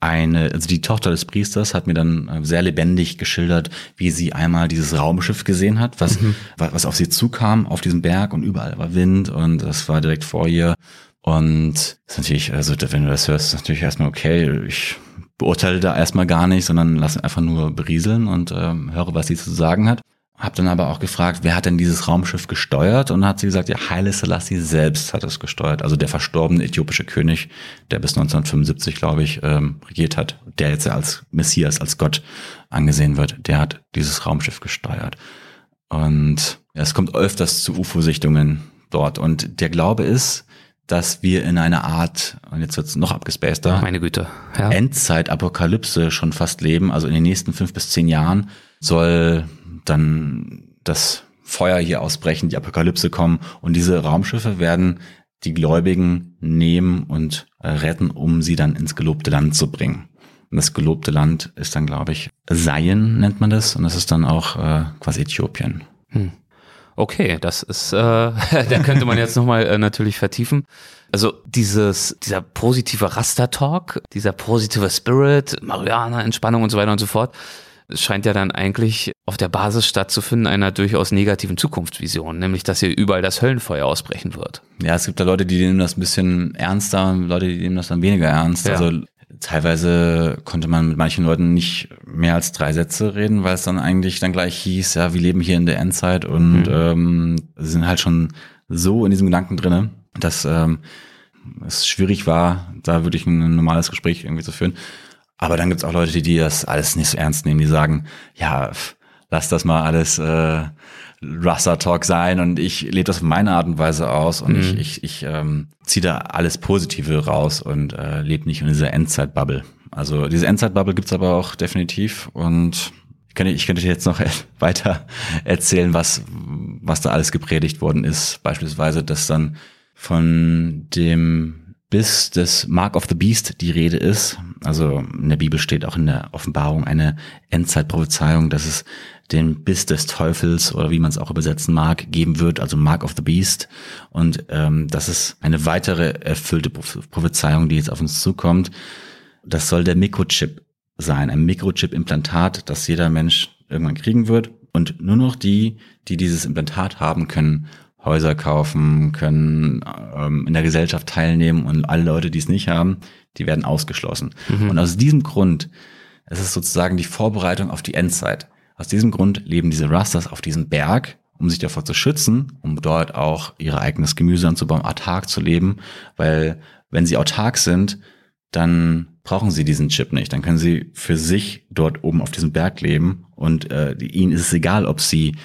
eine, also die Tochter des Priesters hat mir dann äh, sehr lebendig geschildert, wie sie einmal dieses Raumschiff gesehen hat, was, mhm. was auf sie zukam, auf diesem Berg und überall war Wind und das war direkt vor ihr. Und ist natürlich, also wenn du das hörst, ist natürlich erstmal okay. Ich beurteile da erstmal gar nicht, sondern lasse einfach nur berieseln und ähm, höre, was sie zu sagen hat. Hab dann aber auch gefragt, wer hat denn dieses Raumschiff gesteuert? Und hat sie gesagt, ja, Haile Selassie selbst hat es gesteuert. Also der verstorbene äthiopische König, der bis 1975, glaube ich, ähm, regiert hat, der jetzt als Messias, als Gott angesehen wird, der hat dieses Raumschiff gesteuert. Und es kommt öfters zu UFO-Sichtungen dort. Und der Glaube ist, dass wir in einer Art, und jetzt wird's noch abgespaceter, meine Güte, ja. Endzeit-Apokalypse schon fast leben. Also in den nächsten fünf bis zehn Jahren soll dann das Feuer hier ausbrechen, die Apokalypse kommen und diese Raumschiffe werden die Gläubigen nehmen und äh, retten, um sie dann ins gelobte Land zu bringen. Und das gelobte Land ist dann, glaube ich, Zion nennt man das und das ist dann auch äh, quasi Äthiopien. Hm. Okay, das ist, äh, da könnte man jetzt nochmal äh, natürlich vertiefen. Also dieses, dieser positive Raster-Talk, dieser positive Spirit, Mariana, Entspannung und so weiter und so fort, es scheint ja dann eigentlich auf der Basis stattzufinden einer durchaus negativen Zukunftsvision, nämlich dass hier überall das Höllenfeuer ausbrechen wird. Ja, es gibt da Leute, die nehmen das ein bisschen ernster, Leute, die nehmen das dann weniger ernst. Ja. Also teilweise konnte man mit manchen Leuten nicht mehr als drei Sätze reden, weil es dann eigentlich dann gleich hieß, ja, wir leben hier in der Endzeit und mhm. ähm, sind halt schon so in diesem Gedanken drinne, dass ähm, es schwierig war, da wirklich ein normales Gespräch irgendwie zu führen. Aber dann gibt's auch Leute, die das alles nicht so ernst nehmen, die sagen, ja, lass das mal alles äh, Rasta Talk sein und ich lebe das auf meine Art und Weise aus und mhm. ich, ich, ich ähm, ziehe da alles Positive raus und äh, lebe nicht in dieser Endzeit-Bubble. Also diese Endzeit-Bubble gibt's aber auch definitiv und ich könnte, ich könnte jetzt noch weiter erzählen, was, was da alles gepredigt worden ist. Beispielsweise, dass dann von dem bis des Mark of the Beast die Rede ist. Also in der Bibel steht auch in der Offenbarung eine Endzeitprophezeiung, dass es den Biss des Teufels oder wie man es auch übersetzen mag, geben wird, also Mark of the Beast. Und ähm, das ist eine weitere erfüllte Prophezeiung, die jetzt auf uns zukommt. Das soll der Mikrochip sein, ein Mikrochip-Implantat, das jeder Mensch irgendwann kriegen wird. Und nur noch die, die dieses Implantat haben, können Häuser kaufen, können ähm, in der Gesellschaft teilnehmen und alle Leute, die es nicht haben, die werden ausgeschlossen. Mhm. Und aus diesem Grund, es ist sozusagen die Vorbereitung auf die Endzeit. Aus diesem Grund leben diese Rasters auf diesem Berg um sich davor zu schützen, um dort auch ihr eigenes Gemüse anzubauen, autark zu leben, weil wenn sie autark sind, dann brauchen sie diesen Chip nicht. Dann können sie für sich dort oben auf diesem Berg leben und äh, ihnen ist es egal, ob sie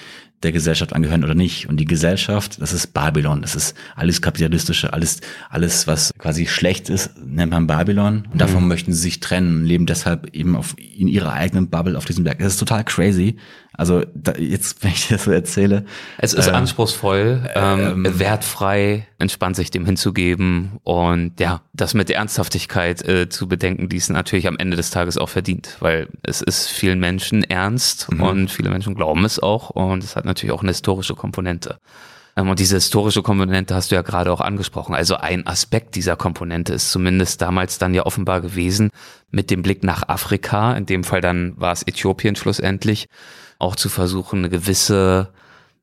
der Gesellschaft angehören oder nicht. Und die Gesellschaft, das ist Babylon. Das ist alles kapitalistische, alles, alles, was quasi schlecht ist, nennt man Babylon. Und davon mhm. möchten sie sich trennen, leben deshalb eben auf, in ihrer eigenen Bubble auf diesem Berg. Das ist total crazy. Also da, jetzt, wenn ich das so erzähle. Es ist äh, anspruchsvoll, ähm, ähm, wertfrei, entspannt sich dem hinzugeben und ja, das mit der Ernsthaftigkeit äh, zu bedenken, die es natürlich am Ende des Tages auch verdient, weil es ist vielen Menschen ernst mhm. und viele Menschen glauben es auch und es hat natürlich auch eine historische Komponente. Ähm, und diese historische Komponente hast du ja gerade auch angesprochen. Also ein Aspekt dieser Komponente ist zumindest damals dann ja offenbar gewesen, mit dem Blick nach Afrika, in dem Fall dann war es Äthiopien schlussendlich, auch zu versuchen, eine gewisse,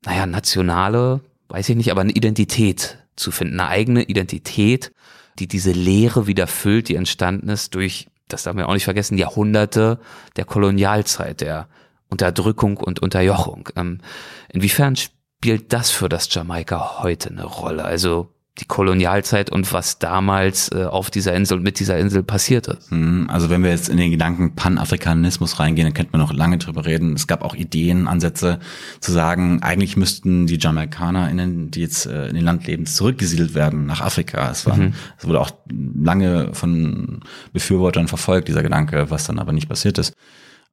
naja, nationale, weiß ich nicht, aber eine Identität zu finden, eine eigene Identität, die diese Leere wieder füllt, die entstanden ist durch, das darf man auch nicht vergessen, Jahrhunderte der Kolonialzeit, der Unterdrückung und Unterjochung. Ähm, inwiefern spielt das für das Jamaika heute eine Rolle? Also die Kolonialzeit und was damals äh, auf dieser Insel und mit dieser Insel passiert ist. Mhm. Also wenn wir jetzt in den Gedanken Panafrikanismus reingehen, dann könnte man noch lange drüber reden. Es gab auch Ideen, Ansätze zu sagen, eigentlich müssten die JamaikanerInnen, die jetzt äh, in den Land leben, zurückgesiedelt werden nach Afrika. Es, war, mhm. es wurde auch lange von Befürwortern verfolgt, dieser Gedanke, was dann aber nicht passiert ist.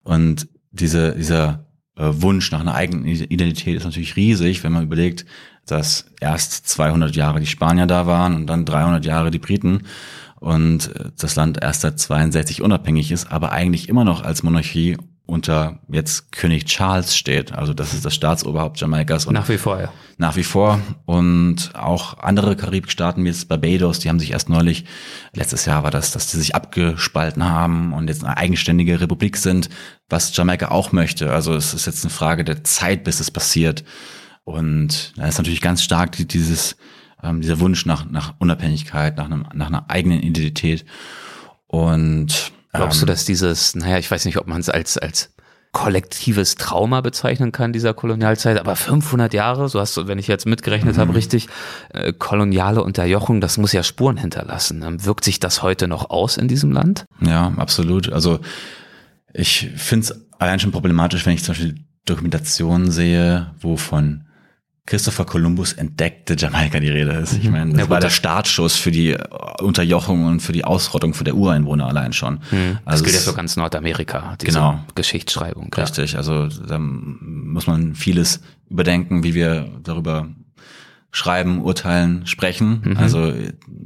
Und diese, dieser Wunsch nach einer eigenen Identität ist natürlich riesig, wenn man überlegt, dass erst 200 Jahre die Spanier da waren und dann 300 Jahre die Briten und äh, das Land erst seit 62 unabhängig ist, aber eigentlich immer noch als Monarchie unter jetzt König Charles steht. Also das ist das Staatsoberhaupt Jamaikas. Und nach wie vor, ja. Nach wie vor. Und auch andere Karibikstaaten wie jetzt Barbados, die haben sich erst neulich, letztes Jahr war das, dass die sich abgespalten haben und jetzt eine eigenständige Republik sind, was Jamaika auch möchte. Also es ist jetzt eine Frage der Zeit, bis es passiert. Und da ist natürlich ganz stark dieses, ähm, dieser Wunsch nach, nach Unabhängigkeit, nach, einem, nach einer eigenen Identität. Und glaubst ähm, du, dass dieses, naja, ich weiß nicht, ob man es als, als kollektives Trauma bezeichnen kann dieser Kolonialzeit, aber 500 Jahre, so hast du, wenn ich jetzt mitgerechnet mhm. habe, richtig, äh, koloniale Unterjochung, das muss ja Spuren hinterlassen. Ähm, wirkt sich das heute noch aus in diesem Land? Ja, absolut. Also ich finde es allein schon problematisch, wenn ich zum Beispiel Dokumentationen sehe, wo von Christopher Columbus entdeckte Jamaika die Rede ist. Ich mhm. meine, das ja, war der Startschuss für die Unterjochung und für die Ausrottung für der Ureinwohner allein schon. Mhm. Also das gilt ja für ganz Nordamerika, diese genau. Geschichtsschreibung. Richtig, ja. also da muss man vieles überdenken, wie wir darüber schreiben, urteilen, sprechen. Mhm. Also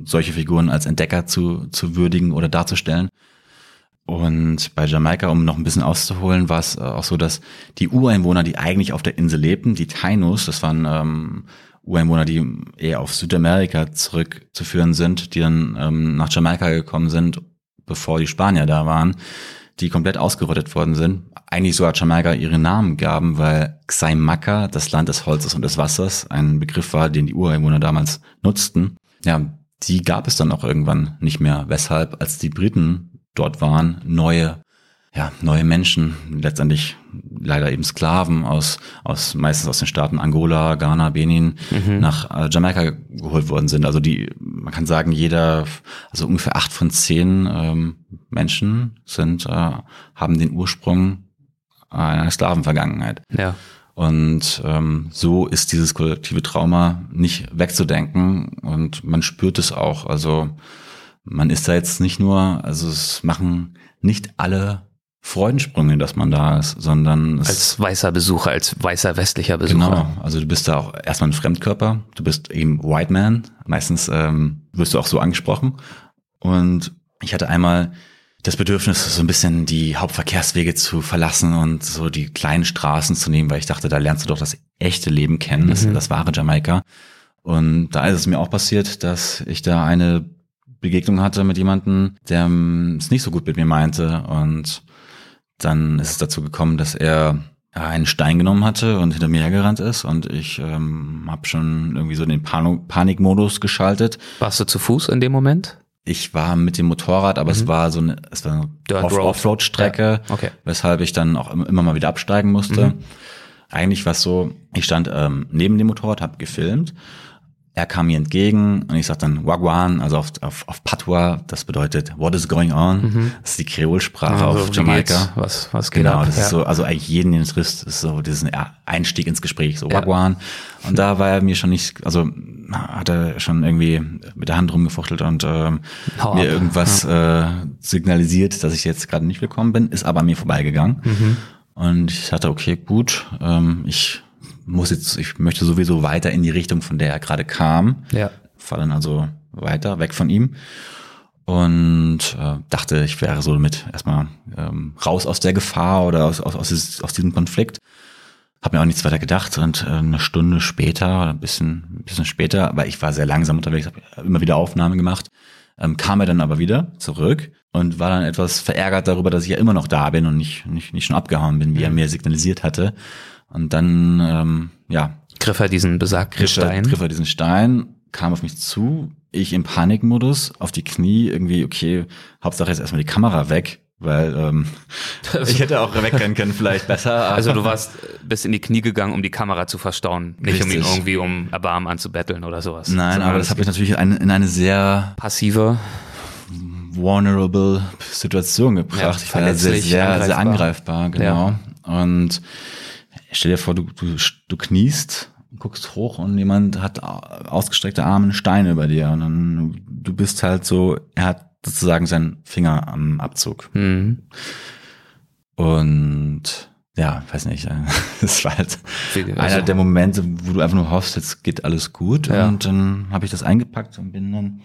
solche Figuren als Entdecker zu, zu würdigen oder darzustellen. Und bei Jamaika, um noch ein bisschen auszuholen, war es äh, auch so, dass die Ureinwohner, die eigentlich auf der Insel lebten, die Tainus, das waren ähm, Ureinwohner, die eher auf Südamerika zurückzuführen sind, die dann ähm, nach Jamaika gekommen sind, bevor die Spanier da waren, die komplett ausgerottet worden sind. Eigentlich sogar Jamaika ihre Namen gaben, weil Xaimaka, das Land des Holzes und des Wassers, ein Begriff war, den die Ureinwohner damals nutzten. Ja, die gab es dann auch irgendwann nicht mehr. Weshalb, als die Briten dort waren, neue, ja, neue Menschen, letztendlich leider eben Sklaven aus, aus meistens aus den Staaten Angola, Ghana, Benin mhm. nach äh, Jamaika geholt worden sind. Also die, man kann sagen, jeder, also ungefähr acht von zehn ähm, Menschen sind, äh, haben den Ursprung einer Sklavenvergangenheit. Ja. Und ähm, so ist dieses kollektive Trauma nicht wegzudenken und man spürt es auch. Also man ist da jetzt nicht nur, also es machen nicht alle Freudensprünge, dass man da ist, sondern als weißer Besucher, als weißer westlicher Besucher. Genau, also du bist da auch erstmal ein Fremdkörper, du bist eben White Man, meistens ähm, wirst du auch so angesprochen. Und ich hatte einmal das Bedürfnis, so ein bisschen die Hauptverkehrswege zu verlassen und so die kleinen Straßen zu nehmen, weil ich dachte, da lernst du doch das echte Leben kennen, das, mhm. das wahre Jamaika. Und da ist es mir auch passiert, dass ich da eine Begegnung hatte mit jemandem, der ähm, es nicht so gut mit mir meinte. Und dann ist es dazu gekommen, dass er einen Stein genommen hatte und hinter mir hergerannt ist und ich ähm, habe schon irgendwie so den Pan Panikmodus geschaltet. Warst du zu Fuß in dem Moment? Ich war mit dem Motorrad, aber mhm. es war so eine, es war eine Off Offroad-Strecke, ja. okay. weshalb ich dann auch immer mal wieder absteigen musste. Mhm. eigentlich war es so, ich stand ähm, neben dem Motorrad, habe gefilmt er kam mir entgegen und ich sag dann Wagwan, also auf, auf, auf Patois, das bedeutet What is going on? Mhm. Das ist die Kreolsprache also, auf Jamaika. Was, was geht genau, ab? das ja. ist so, also eigentlich jeden, den es trifft, ist so diesen Einstieg ins Gespräch, so Wagwan. Ja. Und da war er mir schon nicht, also hat er schon irgendwie mit der Hand rumgefuchtelt und ähm, mir irgendwas ja. äh, signalisiert, dass ich jetzt gerade nicht willkommen bin, ist aber an mir vorbeigegangen. Mhm. Und ich dachte, okay, gut, ähm, ich muss jetzt, ich möchte sowieso weiter in die Richtung, von der er gerade kam. Ja. Fahr dann also weiter, weg von ihm. Und äh, dachte, ich wäre so mit erstmal ähm, raus aus der Gefahr oder aus, aus, aus, dieses, aus diesem Konflikt. Hab mir auch nichts weiter gedacht und äh, eine Stunde später oder ein bisschen, ein bisschen später, weil ich war sehr langsam unterwegs, habe immer wieder Aufnahmen gemacht, ähm, kam er dann aber wieder zurück und war dann etwas verärgert darüber, dass ich ja immer noch da bin und nicht, nicht, nicht schon abgehauen bin, wie er mir signalisiert hatte. Und dann, ähm, ja. Griff er diesen besagten griff er, Stein. Griff er diesen Stein, kam auf mich zu, ich im Panikmodus, auf die Knie, irgendwie, okay, Hauptsache jetzt erstmal die Kamera weg, weil ähm, ich hätte auch wegrennen können, vielleicht besser. Also du warst bis in die Knie gegangen, um die Kamera zu verstauen, nicht Richtig. um ihn irgendwie um Erbarmen anzubetteln oder sowas. Nein, so aber das habe ich natürlich in eine, in eine sehr passive vulnerable Situation gebracht. Ja, ich war sehr, sehr angreifbar, sehr angreifbar genau. Ja. Und Stell dir vor, du, du, du kniest, guckst hoch und jemand hat ausgestreckte Arme einen Stein über dir und dann du bist halt so, er hat sozusagen seinen Finger am Abzug. Mhm. Und ja, weiß nicht, das war halt also, einer der Momente, wo du einfach nur hoffst, jetzt geht alles gut. Ja. Und dann habe ich das eingepackt und bin dann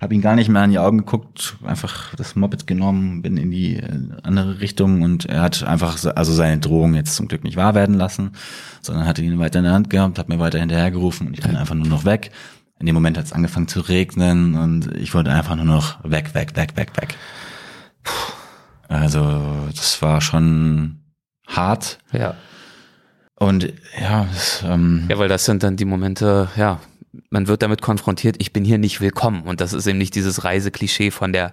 habe ihn gar nicht mehr an die Augen geguckt, einfach das Moped genommen, bin in die äh, andere Richtung und er hat einfach also seine Drohung jetzt zum Glück nicht wahr werden lassen, sondern hatte ihn weiter in der Hand gehabt, hat mir weiter hinterhergerufen und ich bin einfach nur noch weg. In dem Moment hat es angefangen zu regnen und ich wollte einfach nur noch weg, weg, weg, weg, weg. Also das war schon hart. Ja. Und ja, das, ähm, ja, weil das sind dann die Momente, ja, man wird damit konfrontiert, ich bin hier nicht willkommen. Und das ist eben nicht dieses Reiseklischee von der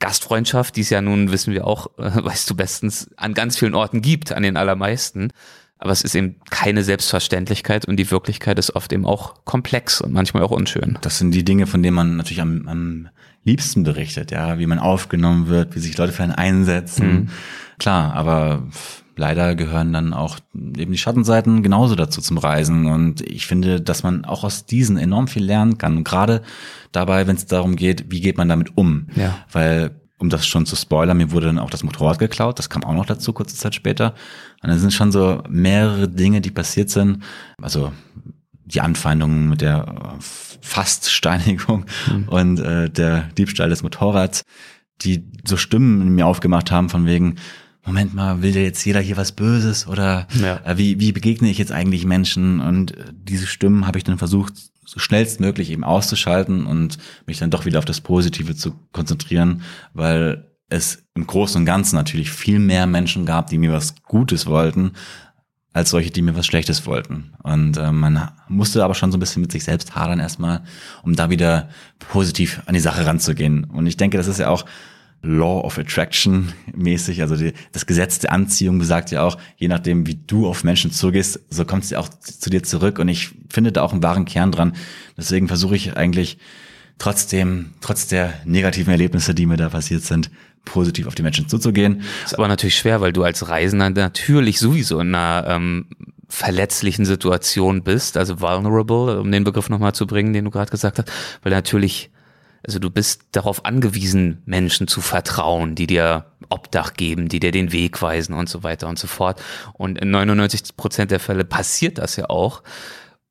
Gastfreundschaft, die es ja nun, wissen wir auch, äh, weißt du bestens, an ganz vielen Orten gibt, an den allermeisten. Aber es ist eben keine Selbstverständlichkeit und die Wirklichkeit ist oft eben auch komplex und manchmal auch unschön. Das sind die Dinge, von denen man natürlich am, am liebsten berichtet, ja, wie man aufgenommen wird, wie sich Leute für einen einsetzen. Mhm. Klar, aber leider gehören dann auch eben die Schattenseiten genauso dazu zum Reisen. Und ich finde, dass man auch aus diesen enorm viel lernen kann. Und gerade dabei, wenn es darum geht, wie geht man damit um? Ja. Weil um das schon zu spoilern, mir wurde dann auch das Motorrad geklaut, das kam auch noch dazu, kurze Zeit später. Und dann sind schon so mehrere Dinge, die passiert sind. Also die Anfeindungen mit der Faststeinigung mhm. und äh, der Diebstahl des Motorrads, die so Stimmen in mir aufgemacht haben, von wegen, Moment mal, will dir jetzt jeder hier was Böses oder ja. äh, wie, wie begegne ich jetzt eigentlich Menschen? Und äh, diese Stimmen habe ich dann versucht, so schnellstmöglich eben auszuschalten und mich dann doch wieder auf das Positive zu konzentrieren, weil es im Großen und Ganzen natürlich viel mehr Menschen gab, die mir was Gutes wollten, als solche, die mir was Schlechtes wollten. Und äh, man musste aber schon so ein bisschen mit sich selbst hadern erstmal, um da wieder positiv an die Sache ranzugehen. Und ich denke, das ist ja auch Law of Attraction mäßig, also die, das Gesetz der Anziehung besagt ja auch, je nachdem, wie du auf Menschen zugehst, so kommt sie auch zu dir zurück. Und ich finde da auch einen wahren Kern dran. Deswegen versuche ich eigentlich trotzdem, trotz der negativen Erlebnisse, die mir da passiert sind, positiv auf die Menschen zuzugehen. Ist aber natürlich schwer, weil du als Reisender natürlich sowieso in einer ähm, verletzlichen Situation bist, also vulnerable, um den Begriff nochmal zu bringen, den du gerade gesagt hast, weil natürlich also du bist darauf angewiesen, Menschen zu vertrauen, die dir Obdach geben, die dir den Weg weisen und so weiter und so fort. Und in 99 Prozent der Fälle passiert das ja auch.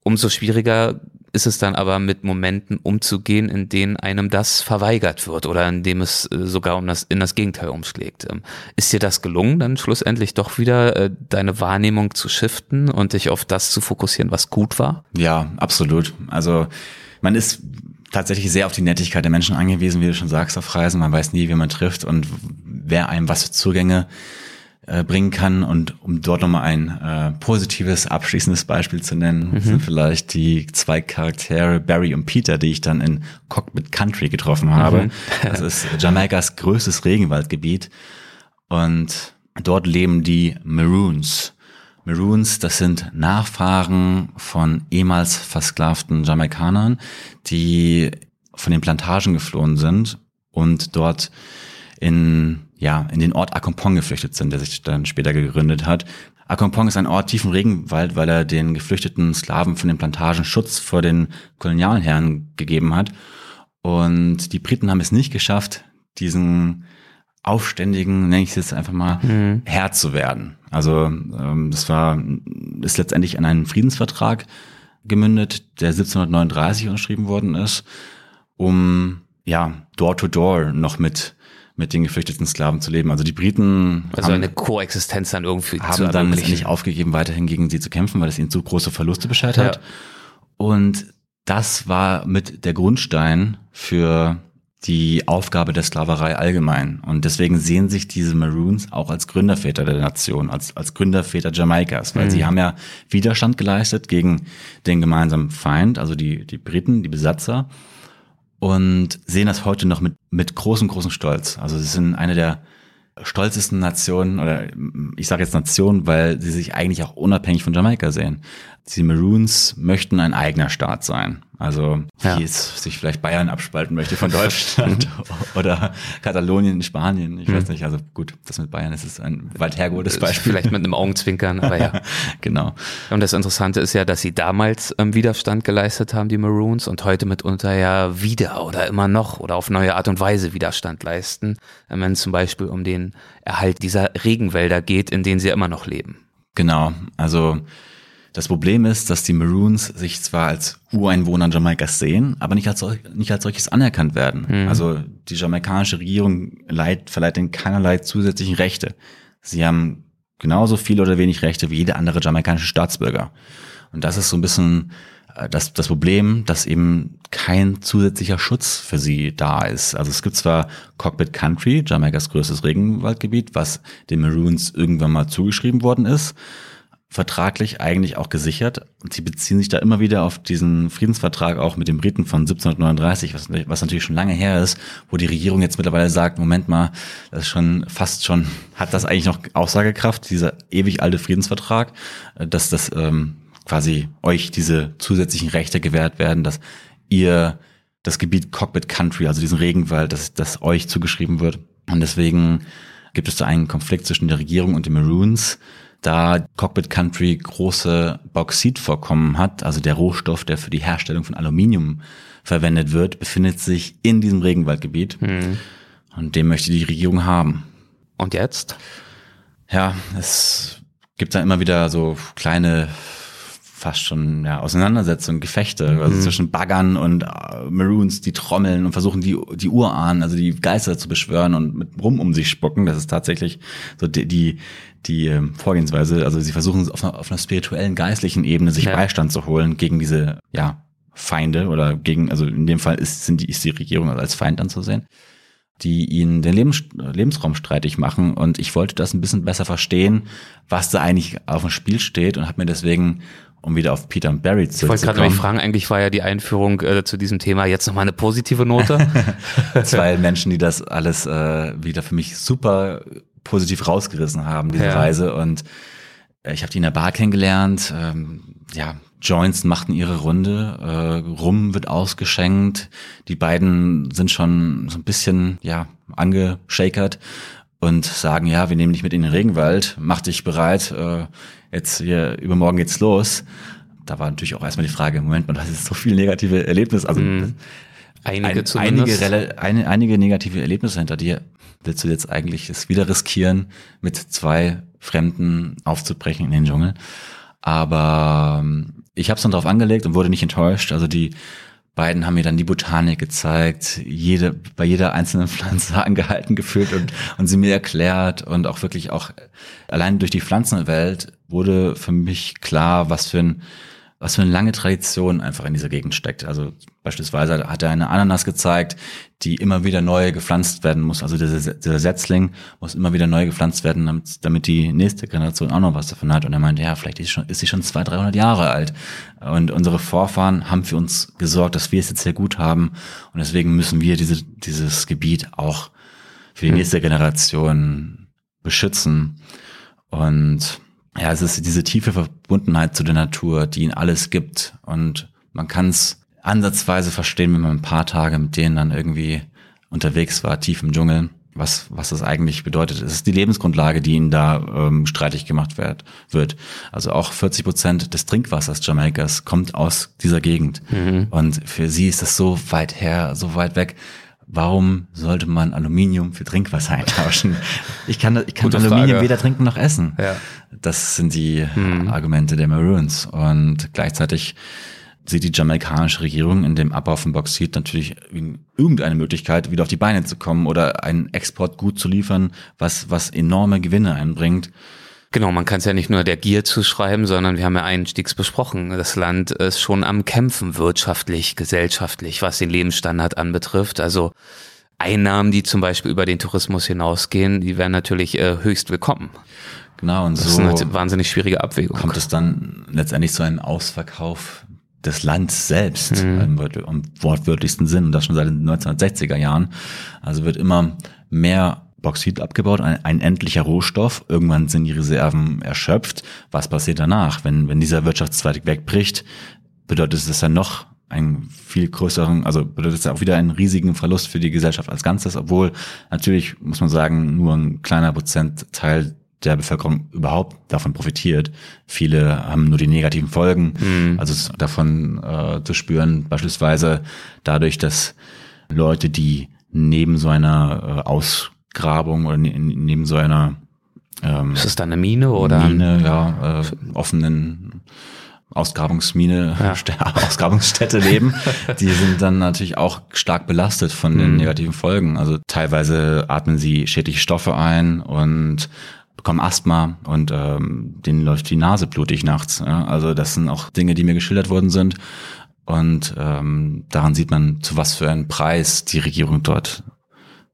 Umso schwieriger ist es dann aber mit Momenten umzugehen, in denen einem das verweigert wird oder in dem es äh, sogar um das, in das Gegenteil umschlägt. Ähm, ist dir das gelungen, dann schlussendlich doch wieder äh, deine Wahrnehmung zu shiften und dich auf das zu fokussieren, was gut war? Ja, absolut. Also man ist tatsächlich sehr auf die Nettigkeit der Menschen angewiesen, wie du schon sagst, auf Reisen. Man weiß nie, wie man trifft und wer einem was für Zugänge äh, bringen kann. Und um dort nochmal ein äh, positives, abschließendes Beispiel zu nennen, mhm. sind vielleicht die zwei Charaktere, Barry und Peter, die ich dann in Cockpit Country getroffen habe. Mhm. das ist Jamaikas größtes Regenwaldgebiet. Und dort leben die Maroons. Maroons, das sind Nachfahren von ehemals versklavten Jamaikanern, die von den Plantagen geflohen sind und dort in, ja, in den Ort Akompong geflüchtet sind, der sich dann später gegründet hat. Akompong ist ein Ort tief im Regenwald, weil er den geflüchteten Sklaven von den Plantagen Schutz vor den Kolonialherren gegeben hat. Und die Briten haben es nicht geschafft, diesen aufständigen, nenne ich es jetzt einfach mal, mhm. Herr zu werden. Also ähm, das war ist letztendlich an einen Friedensvertrag gemündet, der 1739 unterschrieben worden ist, um ja door to door noch mit mit den geflüchteten Sklaven zu leben. Also die Briten also haben, eine Koexistenz dann irgendwie haben dann nicht aufgegeben, weiterhin gegen sie zu kämpfen, weil es ihnen zu große Verluste beschert hat. Ja. Und das war mit der Grundstein für die Aufgabe der Sklaverei allgemein. Und deswegen sehen sich diese Maroons auch als Gründerväter der Nation, als, als Gründerväter Jamaikas, weil mhm. sie haben ja Widerstand geleistet gegen den gemeinsamen Feind, also die, die Briten, die Besatzer, und sehen das heute noch mit, mit großem, großem Stolz. Also sie sind eine der stolzesten Nationen, oder ich sage jetzt Nationen, weil sie sich eigentlich auch unabhängig von Jamaika sehen. Die Maroons möchten ein eigener Staat sein. Also ja. wie es sich vielleicht Bayern abspalten möchte von Deutschland oder Katalonien in Spanien. Ich hm. weiß nicht. Also gut, das mit Bayern ist ein weit hergeholtes Beispiel. Vielleicht mit einem Augenzwinkern, aber ja. genau. Und das Interessante ist ja, dass sie damals ähm, Widerstand geleistet haben, die Maroons, und heute mitunter ja wieder oder immer noch oder auf neue Art und Weise Widerstand leisten, äh, wenn es zum Beispiel um den Erhalt dieser Regenwälder geht, in denen sie immer noch leben. Genau. Also das Problem ist, dass die Maroons sich zwar als Ureinwohner Jamaikas sehen, aber nicht als, nicht als solches anerkannt werden. Mhm. Also die jamaikanische Regierung leiht, verleiht ihnen keinerlei zusätzlichen Rechte. Sie haben genauso viel oder wenig Rechte wie jeder andere jamaikanische Staatsbürger. Und das ist so ein bisschen äh, das, das Problem, dass eben kein zusätzlicher Schutz für sie da ist. Also es gibt zwar Cockpit Country, Jamaikas größtes Regenwaldgebiet, was den Maroons irgendwann mal zugeschrieben worden ist vertraglich eigentlich auch gesichert. Und sie beziehen sich da immer wieder auf diesen Friedensvertrag auch mit dem Briten von 1739, was, was natürlich schon lange her ist, wo die Regierung jetzt mittlerweile sagt, Moment mal, das ist schon fast schon, hat das eigentlich noch Aussagekraft, dieser ewig alte Friedensvertrag, äh, dass das ähm, quasi euch diese zusätzlichen Rechte gewährt werden, dass ihr das Gebiet Cockpit Country, also diesen Regenwald, dass das euch zugeschrieben wird. Und deswegen gibt es da einen Konflikt zwischen der Regierung und den Maroons, da Cockpit Country große Bauxitvorkommen hat, also der Rohstoff, der für die Herstellung von Aluminium verwendet wird, befindet sich in diesem Regenwaldgebiet. Mhm. Und den möchte die Regierung haben. Und jetzt? Ja, es gibt da immer wieder so kleine fast schon ja, Auseinandersetzungen, Gefechte, also mhm. zwischen Baggern und äh, Maroons, die trommeln und versuchen die die Urahnen, also die Geister zu beschwören und mit Rum um sich spucken. Das ist tatsächlich so die die, die äh, Vorgehensweise. Also sie versuchen auf einer, auf einer spirituellen, geistlichen Ebene sich ja. Beistand zu holen gegen diese ja Feinde oder gegen, also in dem Fall ist sind die ist die Regierung als Feind anzusehen die ihnen den Lebens Lebensraum streitig machen. Und ich wollte das ein bisschen besser verstehen, was da eigentlich auf dem Spiel steht und habe mir deswegen um wieder auf Peter und Barry zu Ich wollte gerade mich fragen, eigentlich war ja die Einführung äh, zu diesem Thema jetzt nochmal eine positive Note. Zwei Menschen, die das alles äh, wieder für mich super positiv rausgerissen haben, diese ja. Reise. Und äh, ich habe die in der Bar kennengelernt. Ähm, ja, Joints machten ihre Runde, äh, Rum wird ausgeschenkt. Die beiden sind schon so ein bisschen ja angeschakert und sagen, ja, wir nehmen dich mit in den Regenwald, mach dich bereit, äh, jetzt hier übermorgen geht's los. Da war natürlich auch erstmal die Frage, Moment mal, das ist so viel negative Erlebnisse, also mm. einige, ein, einige, ein, einige negative Erlebnisse hinter dir. Willst du jetzt eigentlich es wieder riskieren, mit zwei Fremden aufzubrechen in den Dschungel? Aber ähm, ich habe es dann darauf angelegt und wurde nicht enttäuscht. Also die beiden haben mir dann die Botanik gezeigt, jede, bei jeder einzelnen Pflanze angehalten gefühlt und, und sie mir erklärt und auch wirklich auch allein durch die Pflanzenwelt wurde für mich klar, was für ein was für eine lange Tradition einfach in dieser Gegend steckt. Also beispielsweise hat er eine Ananas gezeigt, die immer wieder neu gepflanzt werden muss. Also dieser, dieser Setzling muss immer wieder neu gepflanzt werden, damit, damit die nächste Generation auch noch was davon hat. Und er meinte, ja, vielleicht ist, schon, ist sie schon 200, 300 Jahre alt. Und unsere Vorfahren haben für uns gesorgt, dass wir es jetzt sehr gut haben. Und deswegen müssen wir diese, dieses Gebiet auch für die hm. nächste Generation beschützen. Und ja, es ist diese tiefe Verbundenheit zu der Natur, die ihnen alles gibt. Und man kann es ansatzweise verstehen, wenn man ein paar Tage mit denen dann irgendwie unterwegs war, tief im Dschungel, was, was das eigentlich bedeutet. Es ist die Lebensgrundlage, die ihnen da ähm, streitig gemacht wird, wird. Also auch 40 Prozent des Trinkwassers Jamaikas kommt aus dieser Gegend. Mhm. Und für sie ist das so weit her, so weit weg. Warum sollte man Aluminium für Trinkwasser eintauschen? Ich kann, ich kann Aluminium Frage. weder trinken noch essen. Ja. Das sind die mhm. Argumente der Maroons. Und gleichzeitig sieht die jamaikanische Regierung in dem Abbau von Bauxit natürlich irgendeine Möglichkeit, wieder auf die Beine zu kommen oder einen Export gut zu liefern, was, was enorme Gewinne einbringt. Genau, man kann es ja nicht nur der Gier zuschreiben, sondern wir haben ja einstiegs besprochen, das Land ist schon am Kämpfen wirtschaftlich, gesellschaftlich, was den Lebensstandard anbetrifft. Also Einnahmen, die zum Beispiel über den Tourismus hinausgehen, die wären natürlich äh, höchst willkommen. Genau, und das so ist eine wahnsinnig schwierige Abwägung. Kommt es dann letztendlich zu einem Ausverkauf des Landes selbst mhm. im, wortwörtlichsten Sinn und das schon seit den 1960er Jahren. Also wird immer mehr Bauxit abgebaut, ein, ein endlicher Rohstoff. Irgendwann sind die Reserven erschöpft. Was passiert danach? Wenn, wenn dieser Wirtschaftszweig wegbricht, bedeutet es dann noch einen viel größeren, also bedeutet es auch wieder einen riesigen Verlust für die Gesellschaft als Ganzes, obwohl natürlich, muss man sagen, nur ein kleiner Prozentteil der Bevölkerung überhaupt davon profitiert. Viele haben nur die negativen Folgen, mhm. also davon äh, zu spüren, beispielsweise dadurch, dass Leute, die neben so einer äh, Ausgrabung oder ne, neben so einer ähm, ist das dann eine Mine oder Mine, ja, äh, offenen Ausgrabungsmine, ja. Ausgrabungsstätte leben, die sind dann natürlich auch stark belastet von den mhm. negativen Folgen. Also teilweise atmen sie schädliche Stoffe ein und bekommen Asthma und ähm, denen läuft die Nase blutig nachts. Ja? Also das sind auch Dinge, die mir geschildert worden sind. Und ähm, daran sieht man, zu was für einen Preis die Regierung dort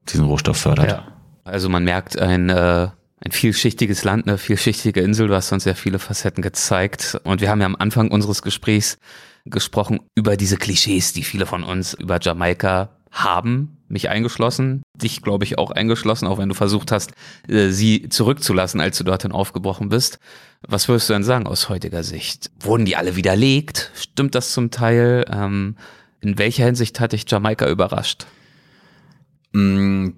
diesen Rohstoff fördert. Ja. Also man merkt ein, äh, ein vielschichtiges Land, eine vielschichtige Insel. Du hast uns sehr viele Facetten gezeigt. Und wir haben ja am Anfang unseres Gesprächs gesprochen über diese Klischees, die viele von uns über Jamaika haben, mich eingeschlossen, dich glaube ich auch eingeschlossen, auch wenn du versucht hast, äh, sie zurückzulassen, als du dorthin aufgebrochen bist. Was würdest du denn sagen aus heutiger Sicht? Wurden die alle widerlegt? Stimmt das zum Teil? Ähm, in welcher Hinsicht hat dich Jamaika überrascht? Mm,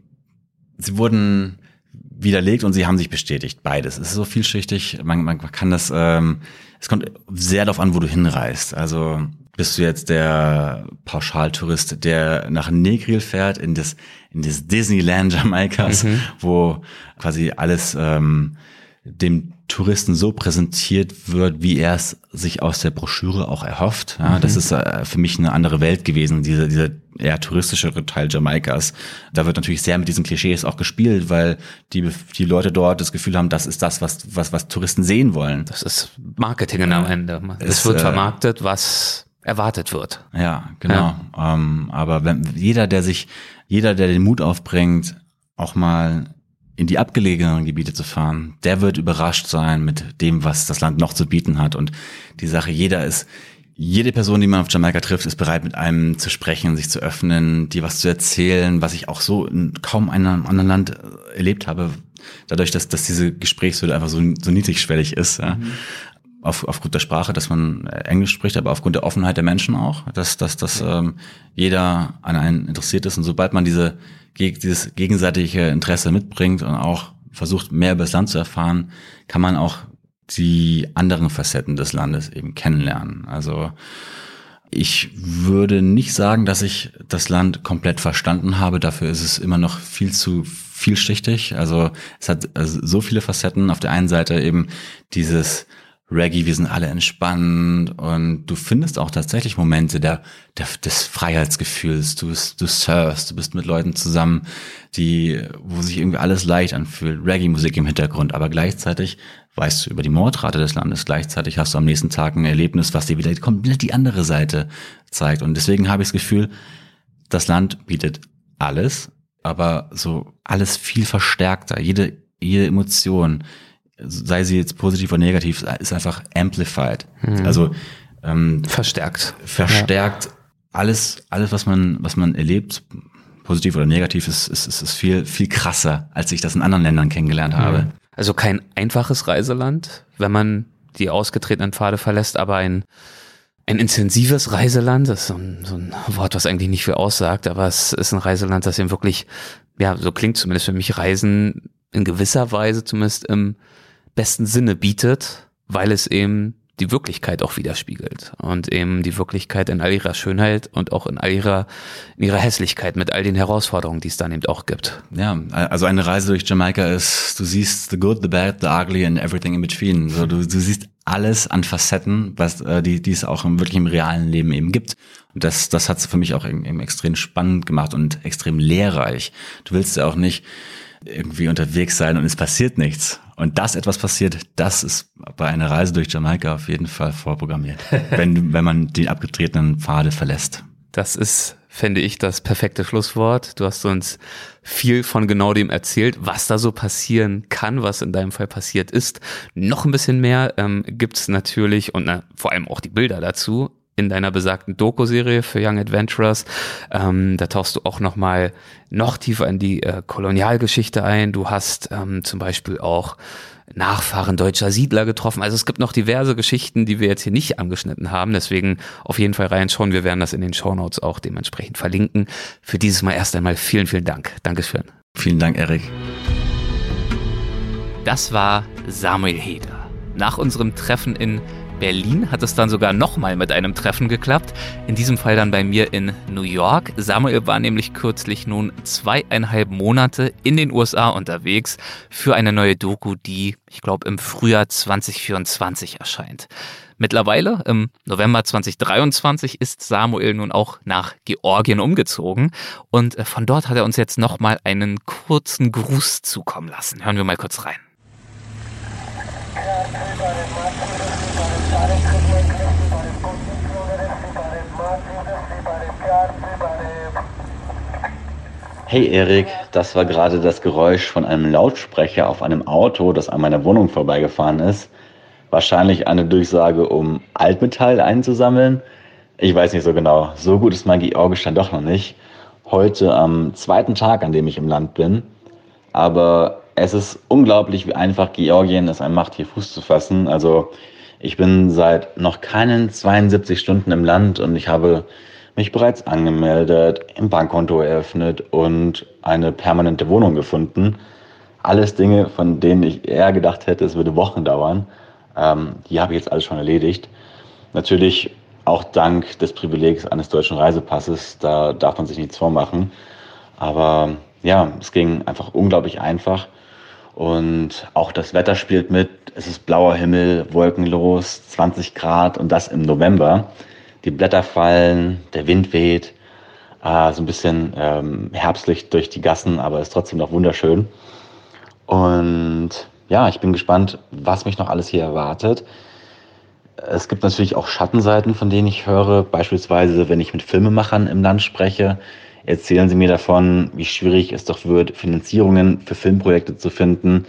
sie wurden widerlegt und sie haben sich bestätigt. Beides. Es ist so vielschichtig. Man, man kann das, ähm, es kommt sehr darauf an, wo du hinreist. Also bist du jetzt der Pauschaltourist, der nach Negril fährt, in das, in das Disneyland Jamaikas, mhm. wo quasi alles ähm, dem Touristen so präsentiert wird, wie er es sich aus der Broschüre auch erhofft. Ja, mhm. Das ist äh, für mich eine andere Welt gewesen, dieser, dieser eher touristische Teil Jamaikas. Da wird natürlich sehr mit diesen Klischees auch gespielt, weil die, die Leute dort das Gefühl haben, das ist das, was, was, was Touristen sehen wollen. Das ist Marketing am Ende. Es wird äh, vermarktet, was erwartet wird. Ja, genau. Ja. Ähm, aber wenn jeder, der sich, jeder, der den Mut aufbringt, auch mal in die abgelegenen Gebiete zu fahren, der wird überrascht sein mit dem, was das Land noch zu bieten hat. Und die Sache, jeder ist, jede Person, die man auf Jamaika trifft, ist bereit, mit einem zu sprechen, sich zu öffnen, dir was zu erzählen, was ich auch so in kaum einem anderen Land erlebt habe. Dadurch, dass, dass diese Gesprächshürde einfach so, so niedrigschwellig ist. Ja. Mhm auf, aufgrund der Sprache, dass man Englisch spricht, aber aufgrund der Offenheit der Menschen auch, dass, dass, dass ähm, jeder an einen interessiert ist. Und sobald man diese, dieses gegenseitige Interesse mitbringt und auch versucht, mehr über das Land zu erfahren, kann man auch die anderen Facetten des Landes eben kennenlernen. Also ich würde nicht sagen, dass ich das Land komplett verstanden habe. Dafür ist es immer noch viel zu vielschichtig. Also es hat also so viele Facetten. Auf der einen Seite eben dieses Reggae, wir sind alle entspannt und du findest auch tatsächlich Momente der, der des Freiheitsgefühls. Du, du surfst, du bist mit Leuten zusammen, die, wo sich irgendwie alles leicht anfühlt. Reggae-Musik im Hintergrund, aber gleichzeitig weißt du über die Mordrate des Landes. Gleichzeitig hast du am nächsten Tag ein Erlebnis, was dir wieder komplett die andere Seite zeigt. Und deswegen habe ich das Gefühl, das Land bietet alles, aber so alles viel verstärkter. Jede, jede Emotion, sei sie jetzt positiv oder negativ, ist einfach amplified. Mhm. Also ähm, verstärkt. Verstärkt ja. alles, alles, was man, was man erlebt, positiv oder negativ, ist, ist, ist, ist viel, viel krasser, als ich das in anderen Ländern kennengelernt habe. Mhm. Also kein einfaches Reiseland, wenn man die ausgetretenen Pfade verlässt, aber ein, ein intensives Reiseland, das ist so ein, so ein Wort, was eigentlich nicht viel aussagt, aber es ist ein Reiseland, das eben wirklich, ja, so klingt zumindest für mich Reisen in gewisser Weise zumindest im besten Sinne bietet, weil es eben die Wirklichkeit auch widerspiegelt und eben die Wirklichkeit in all ihrer Schönheit und auch in all ihrer, in ihrer Hässlichkeit mit all den Herausforderungen, die es dann eben auch gibt. Ja, also eine Reise durch Jamaika ist, du siehst the good, the bad, the ugly and everything in between. So, du, du siehst alles an Facetten, was äh, die, die es auch im, wirklich im realen Leben eben gibt. Und das, das hat es für mich auch eben extrem spannend gemacht und extrem lehrreich. Du willst ja auch nicht irgendwie unterwegs sein und es passiert nichts. Und dass etwas passiert, das ist bei einer Reise durch Jamaika auf jeden Fall vorprogrammiert, wenn, wenn man die abgetretenen Pfade verlässt. Das ist, fände ich, das perfekte Schlusswort. Du hast uns viel von genau dem erzählt, was da so passieren kann, was in deinem Fall passiert ist. Noch ein bisschen mehr ähm, gibt natürlich und na, vor allem auch die Bilder dazu in deiner besagten Doku-Serie für Young Adventurers. Ähm, da tauchst du auch noch mal noch tiefer in die äh, Kolonialgeschichte ein. Du hast ähm, zum Beispiel auch Nachfahren deutscher Siedler getroffen. Also es gibt noch diverse Geschichten, die wir jetzt hier nicht angeschnitten haben. Deswegen auf jeden Fall reinschauen. Wir werden das in den Show Notes auch dementsprechend verlinken. Für dieses Mal erst einmal vielen, vielen Dank. Dankeschön. Vielen Dank, Erik. Das war Samuel Heder. Nach unserem Treffen in Berlin hat es dann sogar nochmal mit einem Treffen geklappt. In diesem Fall dann bei mir in New York. Samuel war nämlich kürzlich nun zweieinhalb Monate in den USA unterwegs für eine neue Doku, die, ich glaube, im Frühjahr 2024 erscheint. Mittlerweile, im November 2023, ist Samuel nun auch nach Georgien umgezogen und äh, von dort hat er uns jetzt nochmal einen kurzen Gruß zukommen lassen. Hören wir mal kurz rein. Hey Erik, das war gerade das Geräusch von einem Lautsprecher auf einem Auto, das an meiner Wohnung vorbeigefahren ist. Wahrscheinlich eine Durchsage, um Altmetall einzusammeln. Ich weiß nicht so genau. So gut ist mein Georgisch dann doch noch nicht. Heute am zweiten Tag, an dem ich im Land bin. Aber es ist unglaublich, wie einfach Georgien es einem macht, hier Fuß zu fassen. Also ich bin seit noch keinen 72 Stunden im Land und ich habe mich bereits angemeldet, ein Bankkonto eröffnet und eine permanente Wohnung gefunden. Alles Dinge, von denen ich eher gedacht hätte, es würde Wochen dauern. Ähm, die habe ich jetzt alles schon erledigt. Natürlich auch dank des Privilegs eines deutschen Reisepasses, da darf man sich nichts vormachen. Aber ja, es ging einfach unglaublich einfach. Und auch das Wetter spielt mit. Es ist blauer Himmel, wolkenlos, 20 Grad und das im November die Blätter fallen, der Wind weht, äh, so ein bisschen ähm, herbstlich durch die Gassen, aber ist trotzdem noch wunderschön. Und ja, ich bin gespannt, was mich noch alles hier erwartet. Es gibt natürlich auch Schattenseiten, von denen ich höre. Beispielsweise, wenn ich mit Filmemachern im Land spreche, erzählen sie mir davon, wie schwierig es doch wird, Finanzierungen für Filmprojekte zu finden,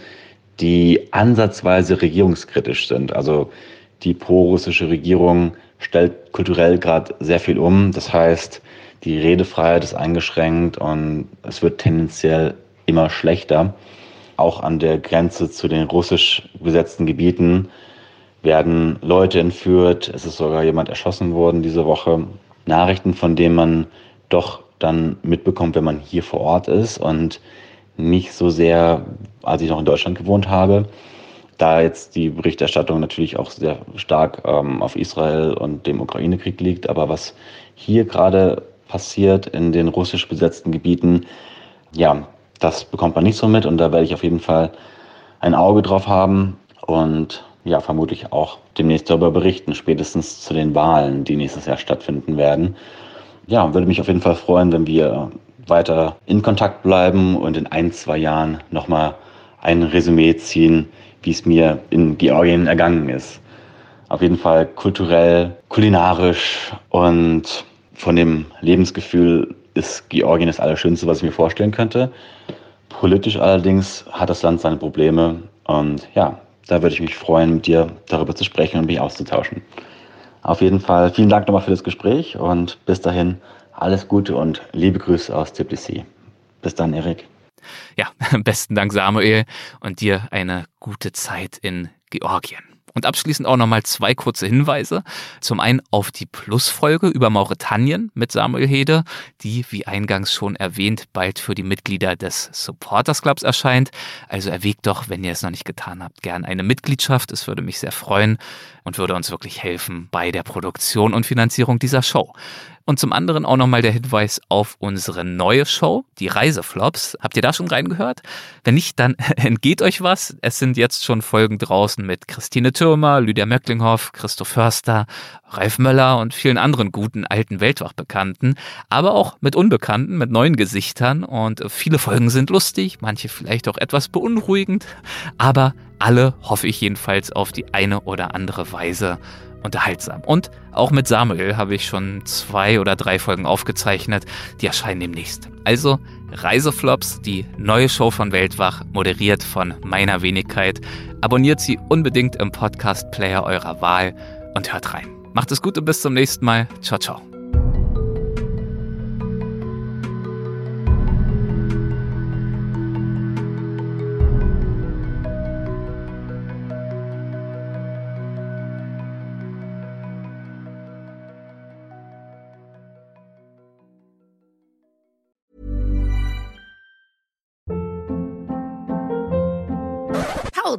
die ansatzweise regierungskritisch sind. Also die pro-russische Regierung stellt kulturell gerade sehr viel um. Das heißt, die Redefreiheit ist eingeschränkt und es wird tendenziell immer schlechter. Auch an der Grenze zu den russisch besetzten Gebieten werden Leute entführt. Es ist sogar jemand erschossen worden diese Woche. Nachrichten, von denen man doch dann mitbekommt, wenn man hier vor Ort ist und nicht so sehr, als ich noch in Deutschland gewohnt habe da jetzt die Berichterstattung natürlich auch sehr stark ähm, auf Israel und dem Ukraine-Krieg liegt, aber was hier gerade passiert in den russisch besetzten Gebieten, ja, das bekommt man nicht so mit und da werde ich auf jeden Fall ein Auge drauf haben und ja, vermutlich auch demnächst darüber berichten, spätestens zu den Wahlen, die nächstes Jahr stattfinden werden. Ja, würde mich auf jeden Fall freuen, wenn wir weiter in Kontakt bleiben und in ein, zwei Jahren nochmal ein Resümee ziehen, wie es mir in Georgien ergangen ist. Auf jeden Fall kulturell, kulinarisch und von dem Lebensgefühl ist Georgien das Allerschönste, was ich mir vorstellen könnte. Politisch allerdings hat das Land seine Probleme und ja, da würde ich mich freuen, mit dir darüber zu sprechen und mich auszutauschen. Auf jeden Fall vielen Dank nochmal für das Gespräch und bis dahin alles Gute und liebe Grüße aus Tbilisi. Bis dann, Erik. Ja, besten Dank Samuel und dir eine gute Zeit in Georgien. Und abschließend auch nochmal zwei kurze Hinweise. Zum einen auf die Plusfolge über Mauretanien mit Samuel Hede, die, wie eingangs schon erwähnt, bald für die Mitglieder des Supporters Clubs erscheint. Also erwägt doch, wenn ihr es noch nicht getan habt, gern eine Mitgliedschaft. Es würde mich sehr freuen und würde uns wirklich helfen bei der Produktion und Finanzierung dieser Show. Und zum anderen auch nochmal der Hinweis auf unsere neue Show, die Reiseflops. Habt ihr da schon reingehört? Wenn nicht, dann entgeht euch was. Es sind jetzt schon Folgen draußen mit Christine Türmer, Lydia Möcklinghoff, Christoph Förster, Ralf Möller und vielen anderen guten alten Weltwachbekannten, aber auch mit Unbekannten, mit neuen Gesichtern. Und viele Folgen sind lustig, manche vielleicht auch etwas beunruhigend, aber alle hoffe ich jedenfalls auf die eine oder andere Weise unterhaltsam. Und auch mit Samuel habe ich schon zwei oder drei Folgen aufgezeichnet, die erscheinen demnächst. Also Reiseflops, die neue Show von Weltwach, moderiert von meiner Wenigkeit. Abonniert sie unbedingt im Podcast-Player eurer Wahl und hört rein. Macht es gut und bis zum nächsten Mal. Ciao, ciao.